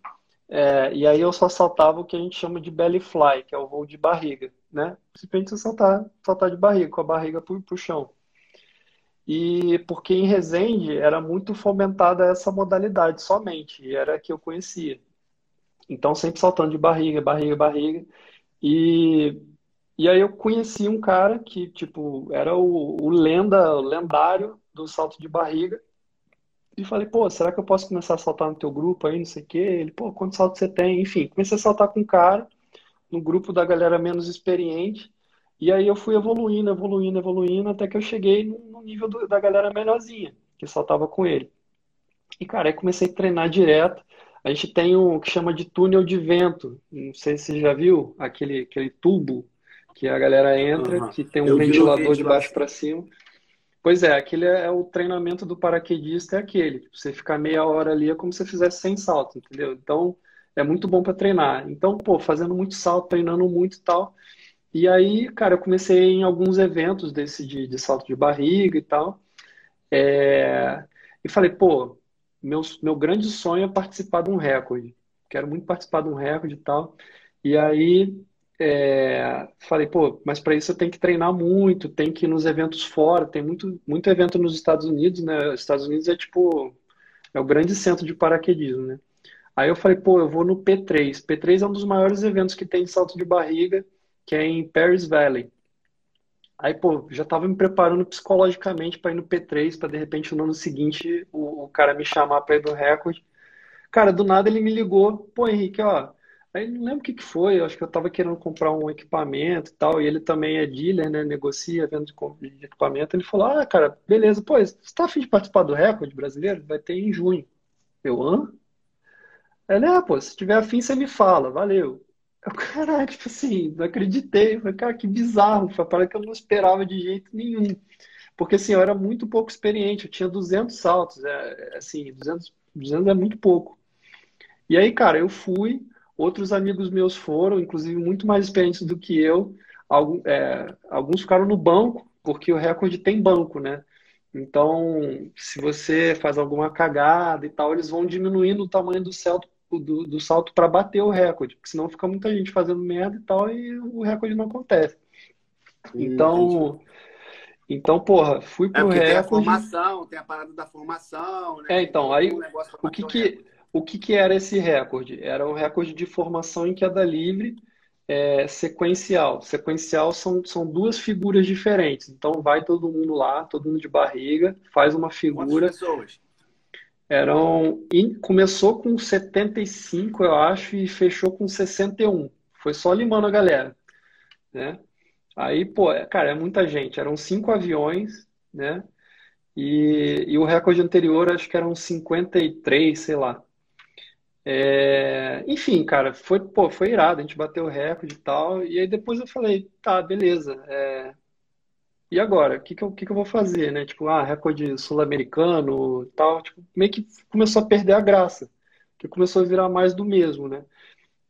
é, e aí eu só saltava o que a gente chama de belly fly, que é o voo de barriga, né? Simplesmente saltar, saltar de barriga, com a barriga pro, pro chão. E porque em Resende era muito fomentada essa modalidade somente, e era a que eu conhecia. Então sempre saltando de barriga, barriga, barriga. E, E aí eu conheci um cara que, tipo, era o, o lenda, o lendário do salto de barriga. E falei, pô, será que eu posso começar a saltar no teu grupo aí, não sei o quê? Ele, pô, quantos saltos você tem? Enfim, comecei a saltar com um cara, no grupo da galera menos experiente. E aí eu fui evoluindo, evoluindo, evoluindo, até que eu cheguei no nível do, da galera menorzinha, que saltava com ele. E, cara, aí comecei a treinar direto. A gente tem o que chama de túnel de vento. Não sei se você já viu aquele, aquele tubo que a galera entra, uhum. que tem um eu ventilador de baixo para cima. Pois é, aquele é, é o treinamento do paraquedista, é aquele. Você ficar meia hora ali é como se você fizesse sem salto, entendeu? Então, é muito bom para treinar. Então, pô, fazendo muito salto, treinando muito e tal. E aí, cara, eu comecei em alguns eventos desse de, de salto de barriga e tal. É... E falei, pô, meu, meu grande sonho é participar de um recorde. Quero muito participar de um recorde e tal. E aí é, falei, pô, mas para isso eu tenho que treinar muito, tem que ir nos eventos fora, tem muito, muito evento nos Estados Unidos, né? Os Estados Unidos é tipo, é o grande centro de paraquedismo, né? Aí eu falei, pô, eu vou no P3. P3 é um dos maiores eventos que tem de salto de barriga, que é em Paris Valley. Aí, pô, já tava me preparando psicologicamente para ir no P3, para de repente no ano seguinte o, o cara me chamar para ir do recorde. Cara, do nada ele me ligou, pô, Henrique, ó, Aí não lembro o que que foi, eu acho que eu estava querendo comprar um equipamento e tal, e ele também é dealer, né? Negocia venda de, de equipamento. Ele falou: Ah, cara, beleza, pô, você está afim de participar do recorde brasileiro? Vai ter em junho. Eu, hã? Ele, ah, pô, se tiver afim, você me fala, valeu. Eu, caralho, tipo assim, não acreditei. Eu falei, cara, que bizarro, foi para que eu não esperava de jeito nenhum. Porque assim, eu era muito pouco experiente, eu tinha 200 saltos, é, assim, 200, 200 é muito pouco. E aí, cara, eu fui. Outros amigos meus foram, inclusive muito mais experientes do que eu. Alguns, é, alguns ficaram no banco, porque o recorde tem banco, né? Então, se você faz alguma cagada e tal, eles vão diminuindo o tamanho do salto, do, do salto para bater o recorde, porque senão fica muita gente fazendo merda e tal e o recorde não acontece. Então, então, porra, fui pro é recorde. Tem a formação, tem a parada da formação, né? É, então, aí um o que que o que, que era esse recorde? Era um recorde de formação em queda livre é, sequencial. Sequencial são, são duas figuras diferentes. Então vai todo mundo lá, todo mundo de barriga, faz uma figura. Quantas pessoas? Eram. Começou com 75, eu acho, e fechou com 61. Foi só limando a galera. Né? Aí, pô, é, cara, é muita gente. Eram cinco aviões, né? E, e o recorde anterior acho que eram 53, sei lá. É, enfim, cara, foi, pô, foi irado, a gente bateu o recorde e tal. E aí depois eu falei, tá, beleza. É, e agora? O que, que, eu, que, que eu vou fazer, né? Tipo, ah, recorde sul-americano tal. Tipo, meio que começou a perder a graça. Que começou a virar mais do mesmo, né?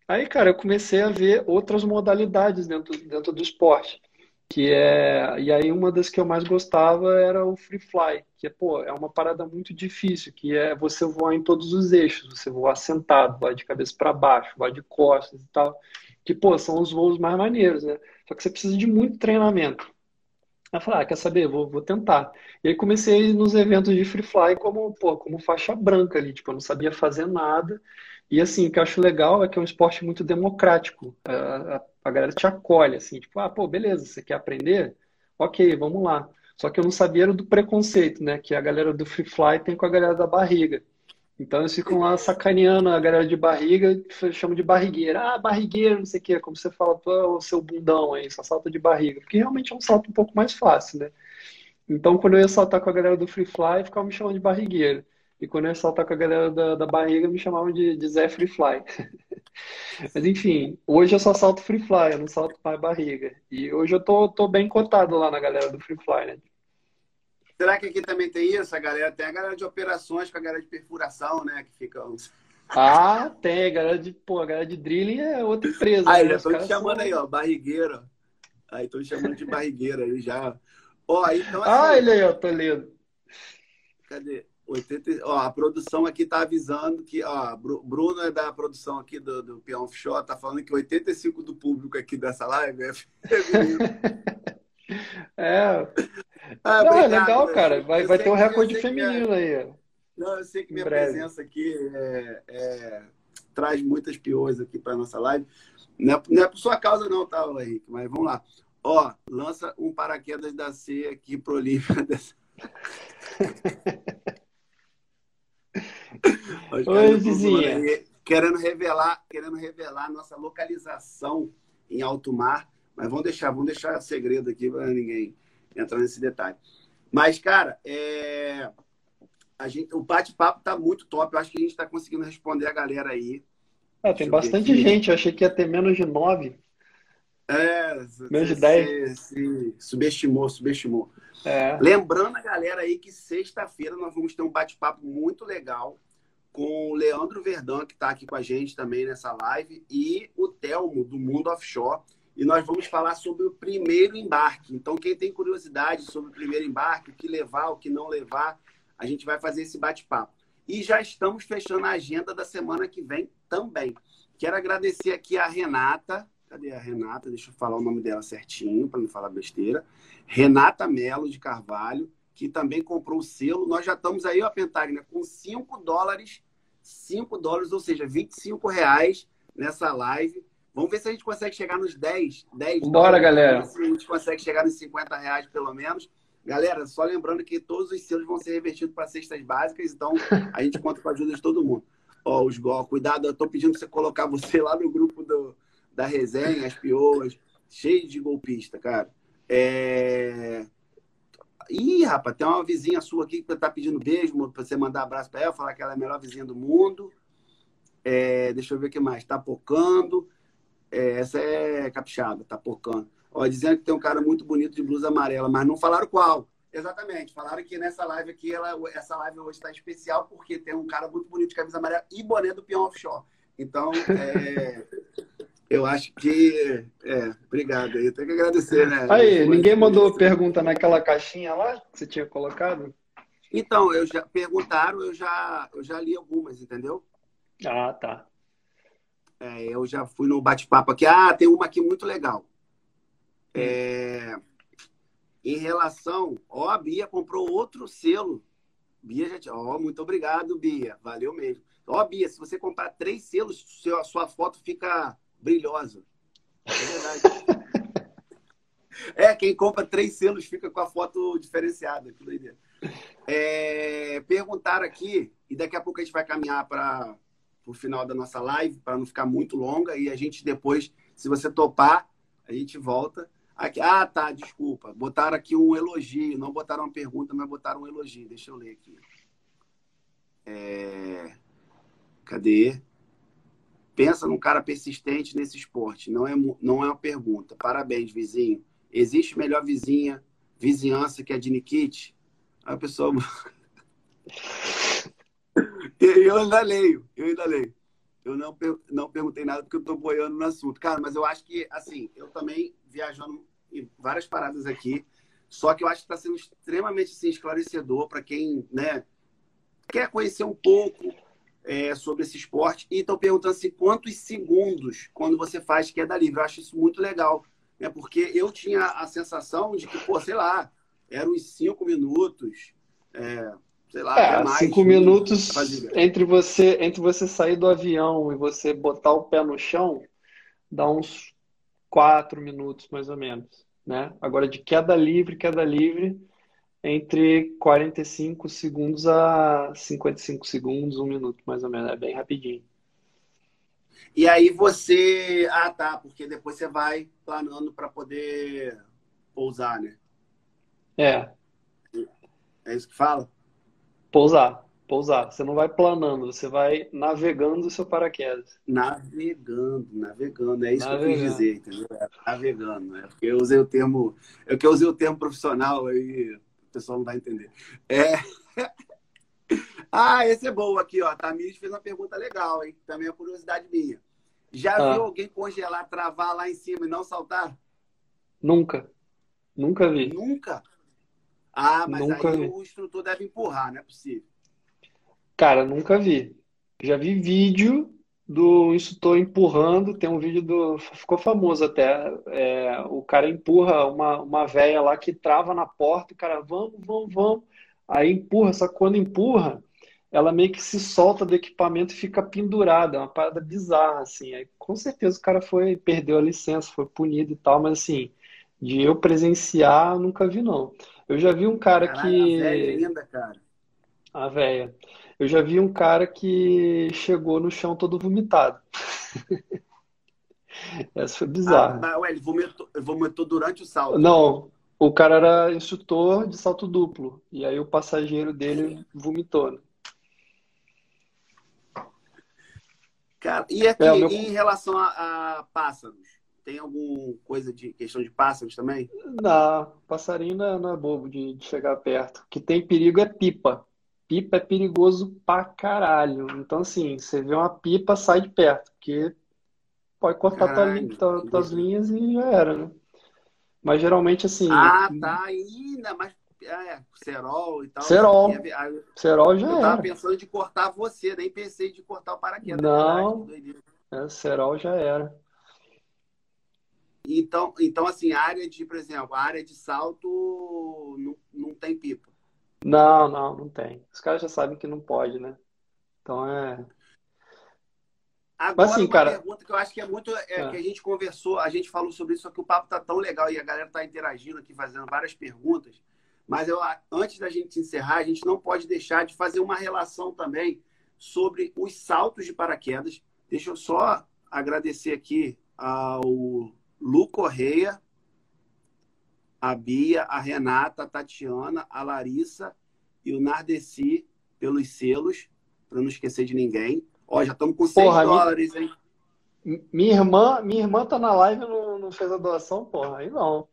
Aí, cara, eu comecei a ver outras modalidades dentro, dentro do esporte que é e aí uma das que eu mais gostava era o free fly que é pô é uma parada muito difícil que é você voar em todos os eixos você voar sentado voar de cabeça para baixo voar de costas e tal que pô são os voos mais maneiros né só que você precisa de muito treinamento eu falei, ah, quer saber? Vou, vou tentar. E aí comecei nos eventos de free fly como, pô, como faixa branca ali, tipo, eu não sabia fazer nada. E assim, o que eu acho legal é que é um esporte muito democrático. A, a, a galera te acolhe, assim, tipo, ah, pô, beleza, você quer aprender? Ok, vamos lá. Só que eu não sabia do preconceito, né? Que a galera do free fly tem com a galera da barriga. Então eles ficam lá sacaneando a galera de barriga, chamam de barrigueira. Ah, barrigueira, não sei o quê. Como você fala, pô, o seu bundão aí, só salta de barriga. Porque realmente é um salto um pouco mais fácil, né? Então quando eu ia saltar com a galera do free fly, ficava me chamando de barrigueira. E quando eu ia saltar com a galera da, da barriga, me chamavam de, de Zé Free Fly. Mas enfim, hoje eu só salto Free Fly, eu não salto mais barriga. E hoje eu tô, tô bem cotado lá na galera do Free Fly, né? Será que aqui também tem isso? A galera tem a galera de operações com a galera de perfuração, né? Que ficam. Ah, tem. A galera de, pô, a galera de drilling é outra empresa. Aí, né? já tô te chamando são... aí, ó, barrigueira. Aí, tô te chamando de barrigueira aí já. Ó, aí, então, assim, ah, ele aí, ó, Toledo. Cadê? 80, ó, a produção aqui tá avisando que, ó, Bruno é da produção aqui do, do Peão Offshore, tá falando que 85 do público aqui dessa live é feminino. é. Ah, Não, é legal, né? cara. Vai, vai ter um recorde feminino é... aí. Não, eu sei que minha presença aqui é, é, traz muitas piões aqui para nossa live. Não é, não é por sua causa, não, tá, Henrique? Mas vamos lá. Ó, lança um paraquedas da C aqui pro Olímpia. Oi, vizinha. Querendo revelar, querendo revelar nossa localização em alto mar, mas vamos deixar, vamos deixar segredo aqui para ninguém entrar nesse detalhe. Mas, cara, é... a gente, o bate-papo tá muito top. Eu acho que a gente está conseguindo responder a galera aí. É, tem bastante gente. Eu achei que ia ter menos de nove. É, menos de dez. subestimou, subestimou. É. Lembrando a galera aí que sexta-feira nós vamos ter um bate-papo muito legal com o Leandro Verdão, que está aqui com a gente também nessa live, e o Telmo, do Mundo Offshore. E nós vamos falar sobre o primeiro embarque. Então, quem tem curiosidade sobre o primeiro embarque, o que levar, o que não levar, a gente vai fazer esse bate-papo. E já estamos fechando a agenda da semana que vem também. Quero agradecer aqui a Renata. Cadê a Renata? Deixa eu falar o nome dela certinho, para não falar besteira. Renata Melo de Carvalho, que também comprou o selo. Nós já estamos aí, ó, Pentagna, com 5 dólares, 5 dólares, ou seja, 25 reais nessa live. Vamos ver se a gente consegue chegar nos 10. 10 Bora, dólares, galera. Se a gente consegue chegar nos 50 reais, pelo menos. Galera, só lembrando que todos os selos vão ser revertidos para cestas básicas, então a gente conta com a ajuda de todo mundo. Ó, os gol, cuidado, eu tô pedindo para você colocar você lá no grupo do, da resenha, as pioas, cheio de golpista, cara. É... Ih, rapaz, tem uma vizinha sua aqui que tá pedindo beijo para você mandar abraço para ela, falar que ela é a melhor vizinha do mundo. É... Deixa eu ver o que mais. Tá pocando. É, essa é capixaba, tá pocando. Ó, dizendo que tem um cara muito bonito de blusa amarela, mas não falaram qual. Exatamente. Falaram que nessa live aqui, ela, essa live hoje está especial porque tem um cara muito bonito de camisa amarela e boné do peão offshore. Então, é, eu acho que. É, obrigado. Eu tenho que agradecer, né? Aí, ninguém mandou pergunta naquela caixinha lá que você tinha colocado? Então, eu já perguntaram, eu já, eu já li algumas, entendeu? Ah, tá. É, eu já fui no bate-papo aqui. Ah, tem uma aqui muito legal. É, em relação. Ó, a Bia comprou outro selo. Bia já tinha. Ó, muito obrigado, Bia. Valeu mesmo. Ó, Bia, se você comprar três selos, a sua foto fica brilhosa. É verdade. é, quem compra três selos fica com a foto diferenciada. Que doideira. É, perguntaram aqui, e daqui a pouco a gente vai caminhar para o final da nossa live, para não ficar muito longa, e a gente depois, se você topar, a gente volta. Aqui, ah, tá, desculpa. Botaram aqui um elogio, não botaram uma pergunta, mas botaram um elogio. Deixa eu ler aqui. É... Cadê? Pensa num cara persistente nesse esporte. Não é, não é uma pergunta. Parabéns, vizinho. Existe melhor vizinha, vizinhança que a de Nikit? Aí a pessoa. eu ainda leio, eu ainda leio. Eu não, não perguntei nada porque eu estou boiando no assunto. Cara, mas eu acho que, assim, eu também viajando em várias paradas aqui, só que eu acho que está sendo extremamente assim, esclarecedor para quem né, quer conhecer um pouco é, sobre esse esporte. E estão perguntando assim, quantos segundos quando você faz queda livre. Eu acho isso muito legal, né? porque eu tinha a sensação de que, pô, sei lá, eram uns cinco minutos. É, sei lá, é, mais, cinco minutos entre você entre você sair do avião e você botar o pé no chão dá uns quatro minutos mais ou menos, né? Agora de queda livre, queda livre entre 45 segundos a 55 segundos, um minuto mais ou menos, é bem rapidinho. E aí você, ah tá, porque depois você vai planando para poder pousar, né? É. É isso que fala? Pousar, pousar. Você não vai planando, você vai navegando o seu paraquedas. Navegando, navegando. É isso navegando. que eu quis dizer, entendeu? É, navegando. É porque eu usei o termo. É que eu usei o termo profissional aí, o pessoal não vai entender. É. ah, esse é bom aqui, ó. Tamires fez uma pergunta legal, hein? Também é curiosidade minha. Já ah. viu alguém congelar, travar lá em cima e não saltar? Nunca. Nunca vi. Nunca? Ah, mas nunca aí vi. o instrutor deve empurrar, não é possível. Cara, nunca vi. Já vi vídeo do instrutor empurrando, tem um vídeo do. Ficou famoso até. É, o cara empurra uma, uma véia lá que trava na porta, o cara, vamos, vamos, vamos. Aí empurra, só que quando empurra, ela meio que se solta do equipamento e fica pendurada, é uma parada bizarra, assim. Aí, com certeza o cara foi, perdeu a licença, foi punido e tal, mas assim, de eu presenciar, nunca vi, não. Eu já vi um cara Caralho, que. ainda, cara. A véia. Eu já vi um cara que chegou no chão todo vomitado. Essa foi Ah, bizarra. mas, ué, ele vomitou, vomitou durante o salto. Não, o cara era instrutor de salto duplo. E aí o passageiro dele vomitou, né? Cara, e aqui, É, meu... em relação a, a pássaros? Tem alguma coisa de questão de pássaros também? Não, passarinho não é, não é bobo de, de chegar perto. O que tem perigo é pipa. Pipa é perigoso pra caralho. Então, assim, você vê uma pipa, sai de perto, porque pode cortar tua Caralho. tua- tuas linhas e já era, né? Mas geralmente, assim, Ah, tá. Ainda, mas é, cerol e tal. cerol, é- Eu cerol já eu tava era. pensando de cortar você, nem pensei de cortar o paraquedas, Não, é, cerol já era. Então, então, assim, área de, por exemplo, a área de salto não, não tem pipa. Não, não, não tem. Os caras já sabem que não pode, né? Então é. Mas Agora, assim, uma cara. pergunta que eu acho que é muito. É, é. que a gente conversou, a gente falou sobre isso, só que o papo tá tão legal e a galera tá interagindo aqui, fazendo várias perguntas. Mas eu, antes da gente encerrar, a gente não pode deixar de fazer uma relação também sobre os saltos de paraquedas. Deixa eu só agradecer aqui ao Lu Correia, a Bia, a Renata, a Tatiana, a Larissa e o Nardeci pelos selos, para não esquecer de ninguém. Ó, já estamos com 6 Porra, dólares, hein? minha irmã, minha irmã tá na live e não, não fez a doação, porra. Aí não.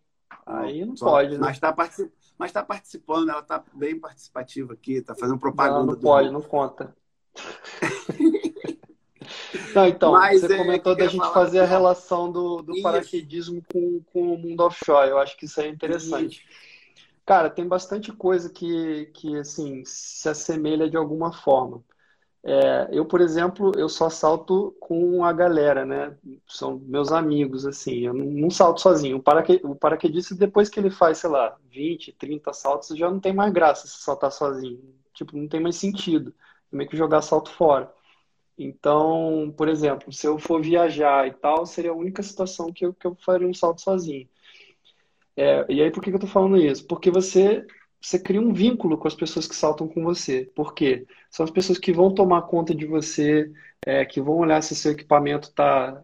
Aí não Só- pode, né? Mas está particip... tá participando, ela está bem participativa aqui, está fazendo Não, propaganda não do. pode, não conta. Não, então, Mas você é, comentou da gente fazer a relação do, do paraquedismo com, com o mundo offshore. Eu acho que isso é interessante. isso. Cara, tem bastante coisa que, que assim, se assemelha de alguma forma. É, eu, por exemplo, eu só salto com a galera, né? São meus amigos, assim. Eu não, não salto sozinho. O, paraque, o paraquedista, depois que ele faz, sei lá, 20, 30 saltos, já não tem mais graça se saltar sozinho. Tipo, não tem mais sentido. Tem meio que jogar salto fora. Então, por exemplo, se eu for viajar e tal, seria a única situação que eu, que eu faria um salto sozinho. É, e aí, por que que eu tô falando isso? Porque você, você cria um vínculo com as pessoas que saltam com você. Por quê? São as pessoas que vão tomar conta de você, é, que vão olhar se seu equipamento está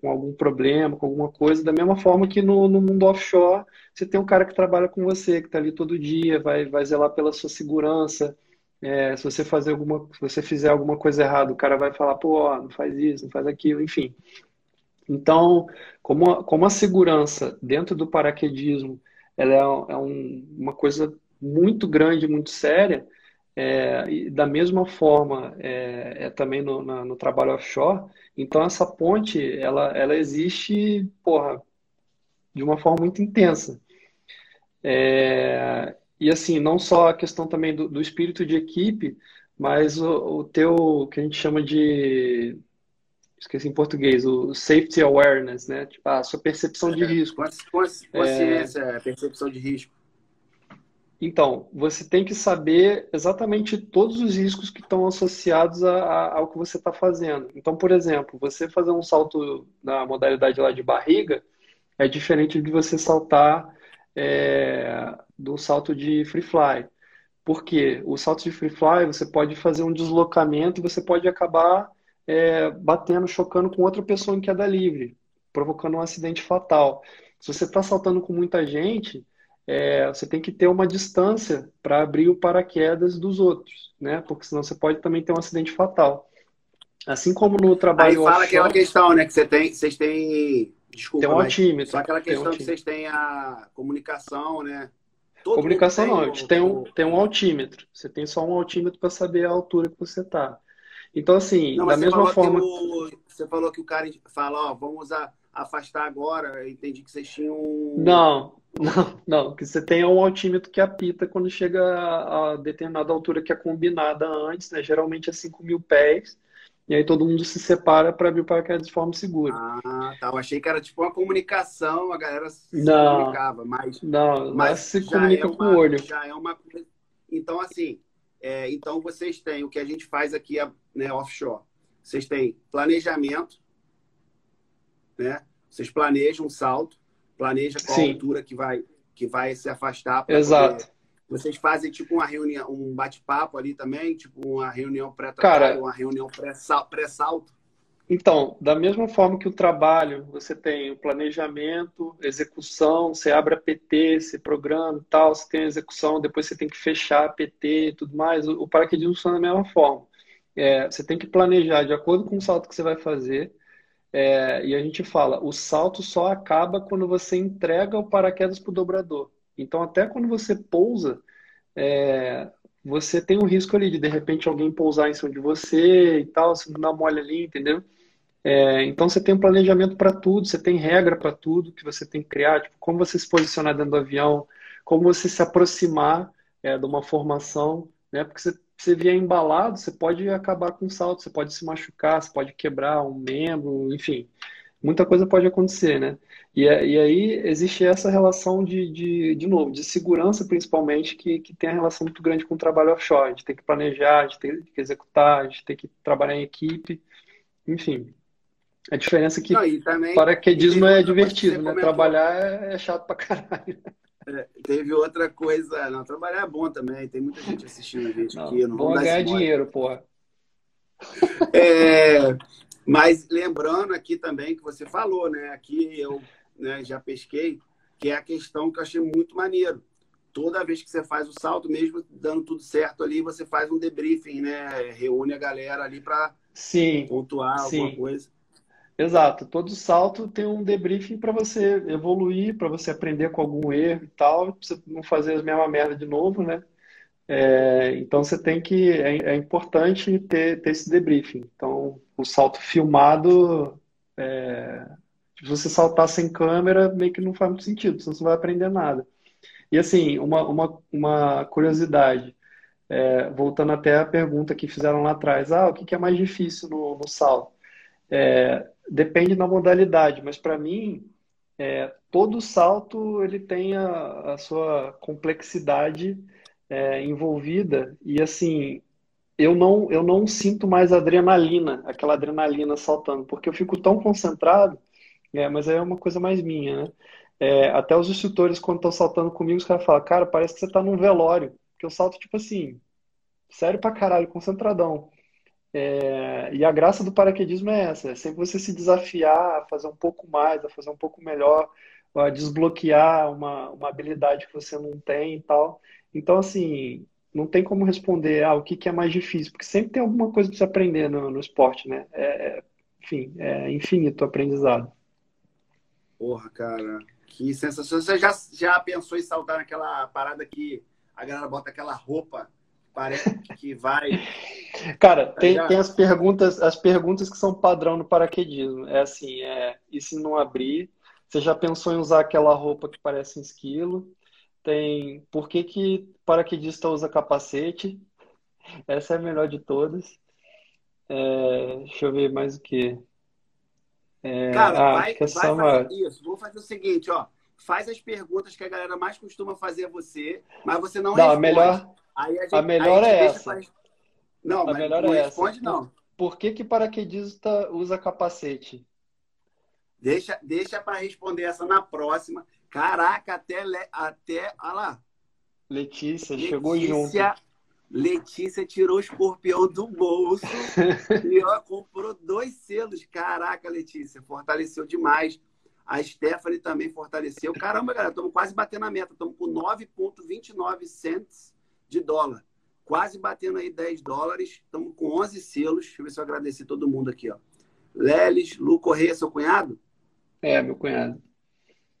com algum problema, com alguma coisa, da mesma forma que no, no mundo offshore, você tem um cara que trabalha com você, que está ali todo dia, vai, vai zelar pela sua segurança. É, se você fazer alguma, se você fizer alguma coisa errada, o cara vai falar, pô, não faz isso, não faz aquilo, enfim. Então, como a, como a segurança dentro do paraquedismo, ela é, é um- uma coisa muito grande, muito séria, é, e da mesma forma é, é também no, na- no trabalho offshore, então essa ponte, ela, ela existe, porra, de uma forma muito intensa. É, e assim, não só a questão também do, do espírito de equipe, mas o, o teu, que a gente chama de, esqueci em português, o safety awareness, né? Tipo, a sua percepção de risco. Consci- consci- Consciência, percepção de risco. Então, você tem que saber exatamente todos os riscos que estão associados a- a- ao que você está fazendo. Então, por exemplo, você fazer um salto na modalidade lá de barriga é diferente de você saltar é, do salto de free fly. Por quê? O salto de free fly, você pode fazer um deslocamento e você pode acabar é, batendo, chocando com outra pessoa em queda livre, provocando um acidente fatal. Se você está saltando com muita gente, é, você tem que ter uma distância para abrir o paraquedas dos outros, né? Porque senão você pode também ter um acidente fatal. Assim como no Aí trabalho fala aquela offshore, questão, né? Que você tem, vocês têm. Desculpa, tem um altímetro. só aquela Tem um questão que vocês têm a comunicação, né? Todo Comunicação não, tem a gente tem um, tem um altímetro. Você tem só um altímetro para saber a altura que você está. Então, assim, Não, da mesma forma. o, você falou que o cara fala, ó, vamos a- afastar agora. Eu entendi que vocês tinham. um- Não, não, não, que você tenha um altímetro que apita quando chega a, a determinada altura que é combinada antes, né? Geralmente é 5 mil pés, e aí todo mundo se separa para abrir o paraquedas de forma segura. Ah, tá. Eu achei que era tipo uma comunicação, a galera se Não. comunicava, mas, Não, mas se comunica é com uma, o olho. já é uma. Então, assim, É, então, vocês têm o que a gente faz aqui né, offshore. Vocês têm planejamento, né? Vocês planejam um salto, planeja qual Sim. altura que vai, que vai se afastar. Exato. Poder... Vocês fazem tipo uma reunião, um bate-papo ali também, tipo uma reunião pré-trabalho, uma reunião pré-salto? Então, da mesma forma que o trabalho, você tem o planejamento, execução, você abre a PT, você programa e tal, você tem a execução, depois você tem que fechar a PT e tudo mais. O paraquedismo funciona da mesma forma. É, você tem que planejar de acordo com o salto que você vai fazer. É, e a gente fala, o salto só acaba quando você entrega o paraquedas para o dobrador. Então, até quando você pousa, é, você tem um risco ali de de repente alguém pousar em cima de você e tal, se não dá mole ali, entendeu? É, então você tem um planejamento para tudo, você tem regra para tudo que você tem que criar, tipo, como você se posicionar dentro do avião, como você se aproximar é, de uma formação, né? Porque se você vier embalado, você pode acabar com um salto, você pode se machucar, você pode quebrar um membro, enfim muita coisa pode acontecer, né? E, é, e aí existe essa relação de, de, de novo, de segurança principalmente, que, que tem a relação muito grande com o trabalho offshore. A gente tem que planejar, a gente tem que executar, a gente tem que trabalhar em equipe, enfim. A diferença é que Não, também, paraquedismo é divertido, né? Comentou. Trabalhar é, é chato pra caralho. É, teve outra coisa. Não, trabalhar é bom também. Tem muita gente assistindo a gente não, aqui. Não bom ganhar dinheiro, porra. É, mas lembrando aqui também que você falou, né? Aqui eu né, já pesquei, que é a questão que eu achei muito maneiro. Toda vez que você faz o salto, mesmo dando tudo certo ali, você faz um debriefing, né? Reúne a galera ali para pontuar sim. alguma coisa. Exato. Todo salto tem um debriefing para você evoluir, para você aprender com algum erro e tal, pra você não fazer a mesma merda de novo, né? É, então você tem que. É, é, importante ter, ter esse debriefing. Então, o salto filmado. É, se você saltar sem câmera, meio que não faz muito sentido, senão você não vai aprender nada. E assim, uma, uma, uma curiosidade, é, voltando até a pergunta que fizeram lá atrás: ah, o que é mais difícil no, no salto? É, depende da modalidade, mas para mim, é, todo salto ele tem a, a sua complexidade é, envolvida e assim eu não eu não sinto mais adrenalina, aquela adrenalina saltando, porque eu fico tão concentrado, é, mas é uma coisa mais minha, né? É, até os instrutores quando estão saltando comigo, os caras falam, cara, parece que você está num velório, porque eu salto tipo assim, sério pra caralho, concentradão. É, e a graça do paraquedismo é essa, é sempre você se desafiar a fazer um pouco mais, a fazer um pouco melhor, a desbloquear uma, uma habilidade que você não tem e tal. Então, assim, não tem como responder ah, o que, que é mais difícil, porque sempre tem alguma coisa para você aprender no, no esporte, né? É, é, enfim, é infinito o aprendizado. Porra, cara, que sensação. Você já, já pensou em saltar naquela parada que a galera bota aquela roupa, parece que vai. Cara, tá tem, tem as perguntas, as perguntas que são padrão no paraquedismo. É assim, é, e se não abrir? Você já pensou em usar aquela roupa que parece um esquilo? Tem por que, que paraquedista usa capacete? Essa é a melhor de todas. É, deixa eu ver mais o que. É, Cara, ah, vai, vai fazer isso. Vou fazer o seguinte, ó. Faz as perguntas que a galera mais costuma fazer a você, mas você não, não responde. A melhor, a, gente, a melhor é essa. Pra... Não, a melhor não é responde, essa. não. Por que, que paraquedista usa capacete? Deixa, deixa para responder essa na próxima. Caraca, até. até olha lá. Letícia, Letícia chegou junto. Letícia tirou o escorpião do bolso e ó, comprou dois selos. Caraca, Letícia, fortaleceu demais. A Stephanie também fortaleceu. Caramba, galera, estamos quase batendo a meta. Estamos com 9,29 cents de dólar. Quase batendo aí 10 dólares. Estamos com 11 selos. Deixa eu ver se eu agradecer todo mundo aqui. ó. Leles, Lu Correia, seu cunhado? É, meu cunhado.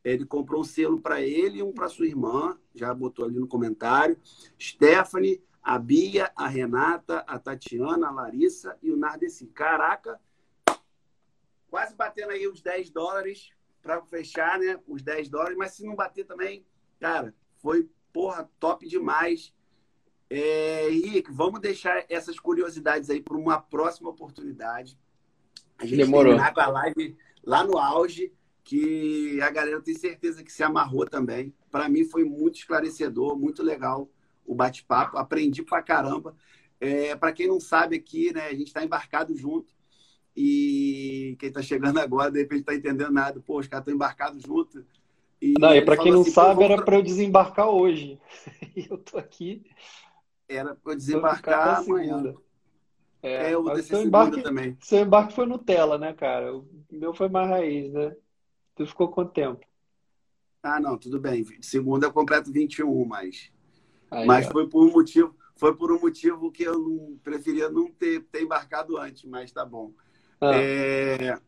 Ele comprou um selo para ele e um para sua irmã, já botou ali no comentário. Stephanie, a Bia, a Renata, a Tatiana, a Larissa e o Nardeci. Caraca, quase batendo aí os 10 dólares para fechar, né? Os 10 dólares, mas se não bater também, cara, foi porra, top demais. É, Henrique, vamos deixar essas curiosidades aí para uma próxima oportunidade. A gente Demorou. terminar com a live lá no auge que a galera tem certeza que se amarrou também. Para mim foi muito esclarecedor, muito legal o bate-papo. Aprendi pra caramba. É, para quem não sabe aqui, né, a gente está embarcado junto. E quem está chegando agora, de repente, está entendendo nada. Pô, os caras estão embarcados junto. E, não, e para quem não assim, sabe, era para eu desembarcar hoje. E eu tô aqui. Era para eu desembarcar amanhã. É, é, eu vou descer embarque, também. Seu embarque foi Nutella, né, cara? O meu foi mais raiz, né? Tu ficou quanto tempo? Ah, não, tudo bem. Segunda eu completo 21, mas. Aí, mas ó. foi por um motivo. Foi por um motivo que eu não preferia não ter, ter embarcado antes, mas tá bom. Ah. É...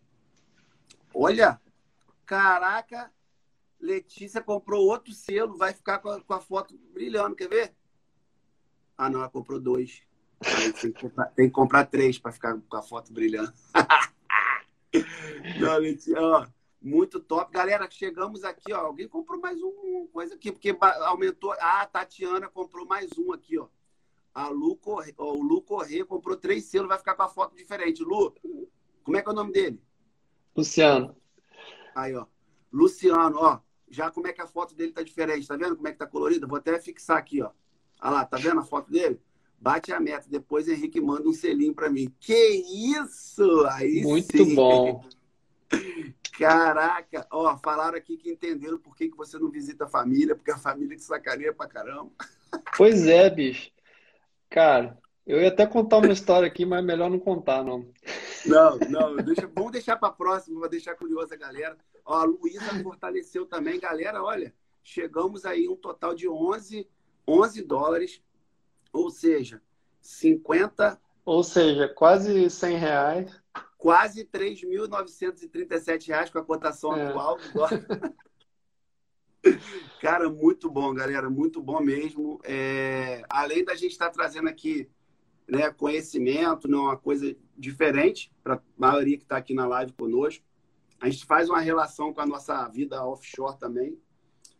Olha, caraca, Letícia comprou outro selo, vai ficar com a, com a, foto brilhando, quer ver? Ah, não, ela comprou dois. Tem que comprar, tem que comprar três para ficar com a foto brilhando. não, Letícia, ó, muito top. Galera, chegamos aqui, ó. Alguém comprou mais um coisa aqui, porque aumentou. Ah, a Tatiana comprou mais um aqui, ó. A Lu Corre... o Lu Corrêa comprou três selos, vai ficar com a foto diferente. Lu, como é que é o nome dele? Luciano. Aí, ó. Luciano, ó. Já como é que a foto dele tá diferente, tá vendo como é que tá colorida? Vou até fixar aqui, ó. Olha lá, tá vendo a foto dele? Bate a meta. Depois Henrique manda um selinho para mim. Que isso! Aí Muito sim. bom. Caraca, ó, falaram aqui que entenderam por que, que você não visita a família, porque a família te sacaneia pra caramba. Pois é, bicho. Cara, eu ia até contar uma história aqui, mas é melhor não contar, não. Não, não, deixa, vamos deixar para próxima, vou deixar curiosa a galera. Ó, a Luísa fortaleceu também, galera, olha, chegamos aí um total de 11, 11 dólares, ou seja, 50... Ou seja, quase 100 reais quase 3.937 reais com a cotação é. atual. Cara, muito bom, galera, muito bom mesmo. É, além da gente estar tá trazendo aqui né, conhecimento, não uma coisa diferente para a maioria que está aqui na live conosco, a gente faz uma relação com a nossa vida offshore também.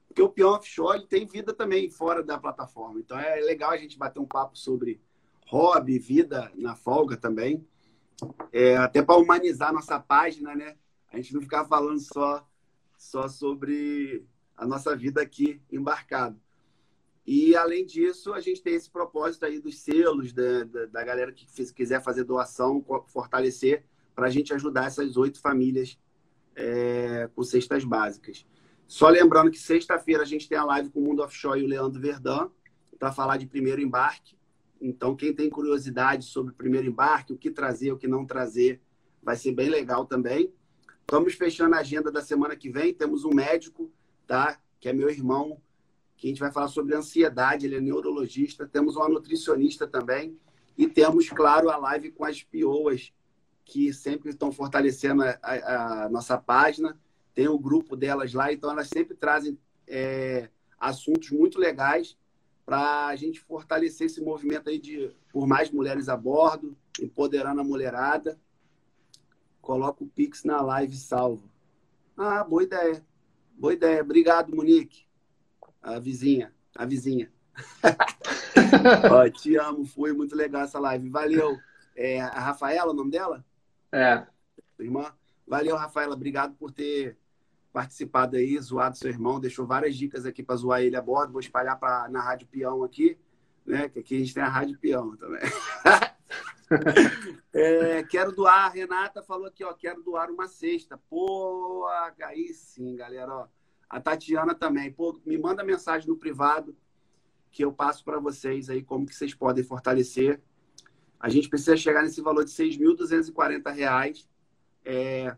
Porque o peão offshore tem vida também fora da plataforma. Então é legal a gente bater um papo sobre hobby, vida na folga também é, até para humanizar nossa página, né? A gente não ficar falando só, só sobre a nossa vida aqui embarcado. E, além disso, a gente tem esse propósito aí dos selos, da, da, da galera que quiser fazer doação, fortalecer, para a gente ajudar essas oito famílias é, com cestas básicas. Só lembrando que sexta-feira a gente tem a live com o Mundo Offshore e o Leandro Verdão para falar de primeiro embarque. Então, quem tem curiosidade sobre o primeiro embarque, o que trazer, o que não trazer, vai ser bem legal também. Estamos fechando a agenda da semana que vem. Temos um médico, tá? Que é meu irmão, que a gente vai falar sobre ansiedade. Ele é neurologista. Temos uma nutricionista também. E temos, claro, a live com as pioas, que sempre estão fortalecendo a, a, a nossa página. Tem o grupo delas lá, então elas sempre trazem é, assuntos muito legais para a gente fortalecer esse movimento aí de por mais mulheres a bordo, empoderando a mulherada. Coloca o Pix na live salvo. Ah, boa ideia. Boa ideia. Obrigado, Monique. A vizinha. A vizinha. Ó, te amo. Foi muito legal essa live. Valeu. É, a Rafaela, o nome dela? É. Irmã? Valeu, Rafaela. Obrigado por ter participado aí, zoado seu irmão, deixou várias dicas aqui para zoar ele a bordo. Vou espalhar pra, na Rádio Peão aqui, né? Que aqui a gente tem a Rádio Peão também. é, quero doar, a Renata falou aqui, ó, quero doar uma cesta. Pô, aí sim, galera, ó. A Tatiana também. Pô, me manda mensagem no privado que eu passo para vocês aí como que vocês podem fortalecer. A gente precisa chegar nesse valor de R$ 6.240. É,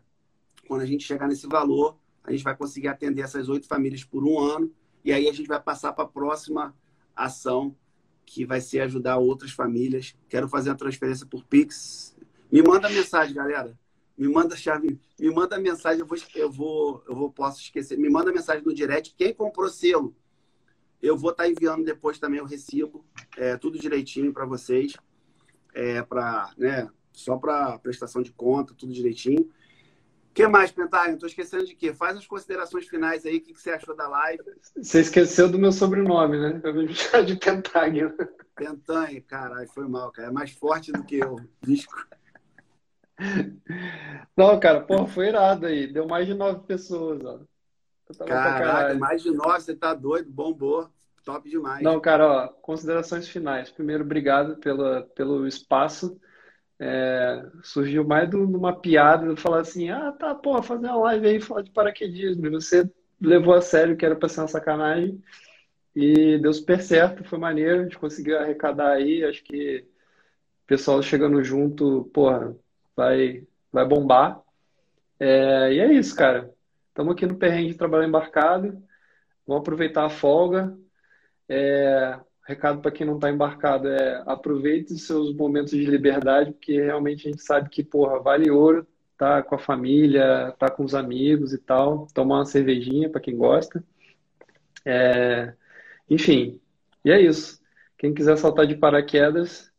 quando a gente chegar nesse valor, a gente vai conseguir atender essas oito famílias por um ano e aí a gente vai passar para a próxima ação que vai ser ajudar outras famílias. Quero fazer a transferência por Pix. Me manda mensagem, galera. Me manda chave, me manda mensagem, eu vou, eu vou, eu vou posso esquecer. Me manda mensagem no direct. Quem comprou selo, eu vou estar tá enviando depois também o recibo, é, tudo direitinho para vocês, é, para, né, só para prestação de conta, tudo direitinho que mais, Pentário? Estou esquecendo de quê? Faz as considerações finais aí. O que, que você achou da live? Você esqueceu do meu sobrenome, né? Eu vou chamar de Pentáguio. Pentanha, caralho, foi mal, cara. É mais forte do que eu. Disco. Não, cara, porra, foi irado aí. Deu mais de nove pessoas, ó. Caraca, mais de nove, você tá doido, bombou. top demais. Não, cara, ó, considerações finais. Primeiro, obrigado pela, pelo espaço. É, surgiu mais de uma piada, de falar assim, ah, tá, pô, fazer uma live aí, falar de paraquedismo. E você levou a sério que era pra ser uma sacanagem. E deu super certo, foi maneiro, a gente conseguiu arrecadar aí, acho que o pessoal chegando junto, porra, vai, vai bombar. É, e é isso, cara. Estamos aqui no perrengue de trabalho embarcado. Vamos aproveitar a folga. É, recado para quem não está embarcado é aproveite os seus momentos de liberdade, porque realmente a gente sabe que, porra, vale ouro tá com a família, tá com os amigos e tal, tomar uma cervejinha para quem gosta. É, enfim, e é isso. Quem quiser saltar de paraquedas,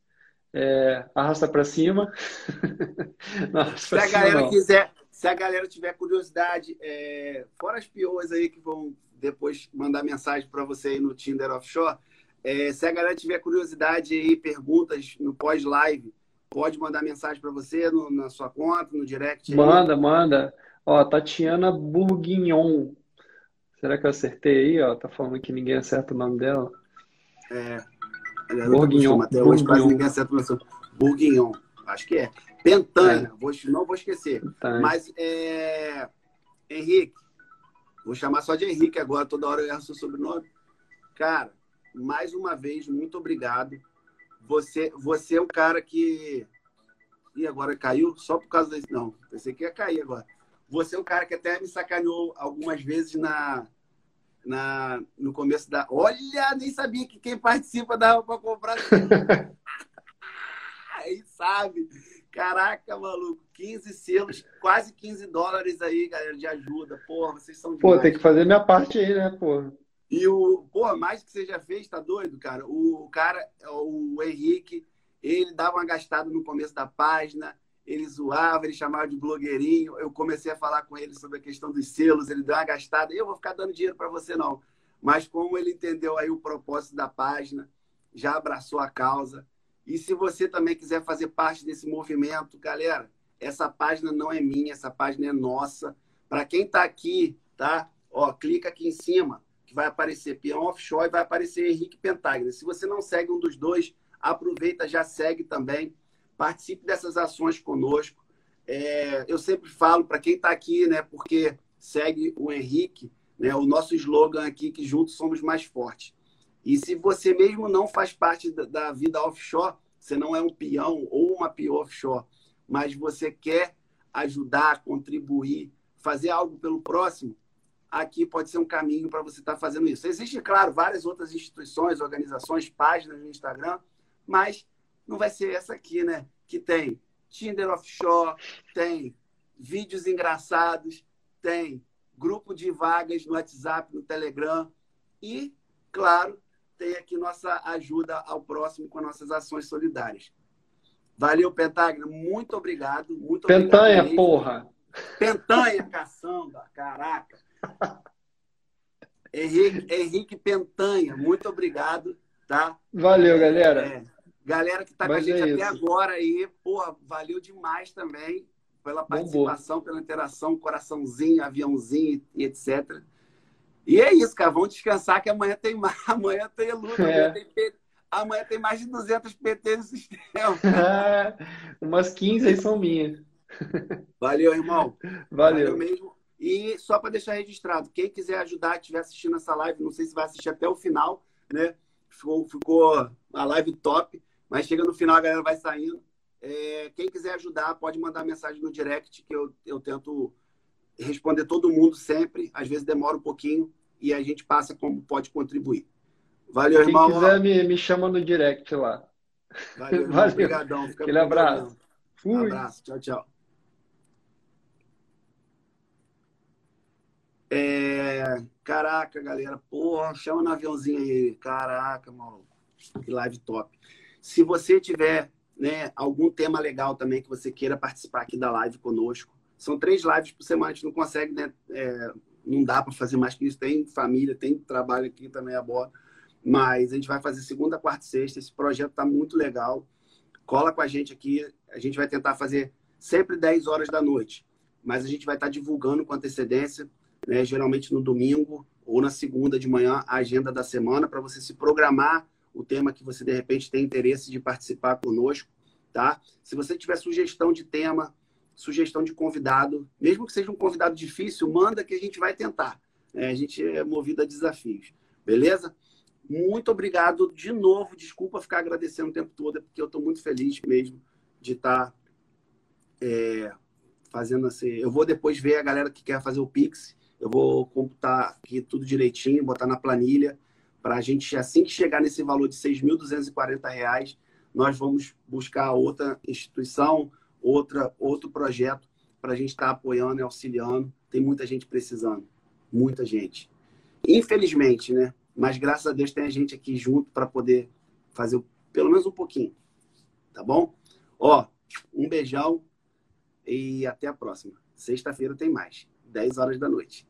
é, arrasta para cima. não, se a galera não. quiser, se a galera tiver curiosidade, é, fora as piores aí que vão depois mandar mensagem para você aí no Tinder Offshore, é, se a galera tiver curiosidade aí, perguntas no pós-live, pode mandar mensagem para você no, na sua conta, no direct. Aí. Manda, manda. Ó, Tatiana Bourguignon. Será que eu acertei aí? Ó, tá falando que ninguém acerta o nome dela. É. Bourguignon. Até hoje quase ninguém acerta o nome dela. Bourguignon. Acho que é. Pentanha. É. Vou, não vou esquecer. Pentanha. Mas, é... Henrique, vou chamar só de Henrique agora, toda hora eu erro seu sobrenome. Cara, mais uma vez, muito obrigado. Você, você é um cara que. E agora caiu só por causa desse. Não, pensei que ia cair agora. Você é um cara que até me sacaneou algumas vezes na, na, no começo da. Olha, nem sabia que quem participa dava para comprar. aí sabe. Caraca, maluco. 15 selos, quase 15 dólares aí, galera, de ajuda. Porra, vocês são demais. Pô, tem que fazer minha parte aí, né, porra? E o, pô, mais que você já fez, tá doido, cara? O cara, o Henrique, ele dava uma gastada no começo da página, ele zoava, ele chamava de blogueirinho. Eu comecei a falar com ele sobre a questão dos selos, ele deu uma gastada. Eu vou ficar dando dinheiro para você, não. Mas como ele entendeu aí o propósito da página, já abraçou a causa. E se você também quiser fazer parte desse movimento, galera, essa página não é minha, essa página é nossa. Para quem está aqui, tá? Ó, clica aqui em cima que vai aparecer Peão Offshore e vai aparecer Henrique Pentagna. Se você não segue um dos dois, aproveita, já segue também. Participe dessas ações conosco. É, eu sempre falo para quem está aqui, né, porque segue o Henrique, né, o nosso slogan aqui, que juntos somos mais fortes. E se você mesmo não faz parte da, da vida offshore, você não é um peão ou uma peão offshore, mas você quer ajudar, contribuir, fazer algo pelo próximo, aqui pode ser um caminho para você estar tá fazendo isso. Existem, claro, várias outras instituições, organizações, páginas no Instagram, mas não vai ser essa aqui, né? Que tem Tinder Offshore, tem vídeos engraçados, tem grupo de vagas no WhatsApp, no Telegram e, claro, tem aqui nossa ajuda ao próximo com nossas ações solidárias. Valeu, Pentagna. Muito obrigado. Muito Pentanha, obrigado porra. Pentanha, caçamba. Caraca. Henrique, Henrique Pentanha, muito obrigado, tá? Valeu, galera. É, galera que está com a gente é até agora aí, porra, valeu demais também pela participação, Bombou. pela interação, coraçãozinho, aviãozinho e etc. E é isso, cara. Vamos descansar que amanhã tem mais, amanhã tem luta, é. amanhã, tem, amanhã tem mais de 200 PT no sistema. Umas 15 aí são minhas. Valeu, irmão. Valeu. Valeu mesmo. E só para deixar registrado, quem quiser ajudar, estiver assistindo essa live, não sei se vai assistir até o final, né? Ficou, ficou a live top, mas chega no final a galera vai saindo. É, quem quiser ajudar, pode mandar mensagem no direct, que eu, eu tento responder todo mundo sempre. Às vezes demora um pouquinho e a gente passa como pode contribuir. Valeu, irmão. Quem quiser, me, me chama no direct lá. Valeu. Valeu. Obrigadão. Aquele abraço. Fui. Abraço. Tchau, tchau. É... Caraca, galera, porra, chama no aviãozinho aí. Caraca, maluco. Que live top. Se você tiver né, algum tema legal também que você queira participar aqui da live conosco, são três lives por semana, a gente não consegue, né? É, não dá para fazer mais que isso. Tem família, tem trabalho aqui também a bordo. Mas a gente vai fazer segunda, quarta e sexta. Esse projeto está muito legal. Cola com a gente aqui. A gente vai tentar fazer sempre 10 horas da noite. Mas a gente vai estar tá divulgando com antecedência né? geralmente no domingo ou na segunda de manhã a agenda da semana para você se programar o tema que você de repente tem interesse de participar conosco, tá? Se você tiver sugestão de tema, sugestão de convidado, mesmo que seja um convidado difícil, manda que a gente vai tentar. É, a gente é movido a desafios, beleza? Muito obrigado de novo. Desculpa ficar agradecendo o tempo todo, é porque eu estou muito feliz mesmo de estar tá, é, fazendo assim. Eu vou depois ver a galera que quer fazer o Pix. Eu vou computar aqui tudo direitinho, botar na planilha, para a gente, assim que chegar nesse valor de R$ 6.240, nós vamos buscar outra instituição, outra, outro projeto para a gente estar tá apoiando e auxiliando. Tem muita gente precisando, muita gente. Infelizmente, né? Mas graças a Deus tem a gente aqui junto para poder fazer pelo menos um pouquinho. Tá bom? Ó, um beijão e até a próxima. Sexta-feira tem mais, 10 horas da noite.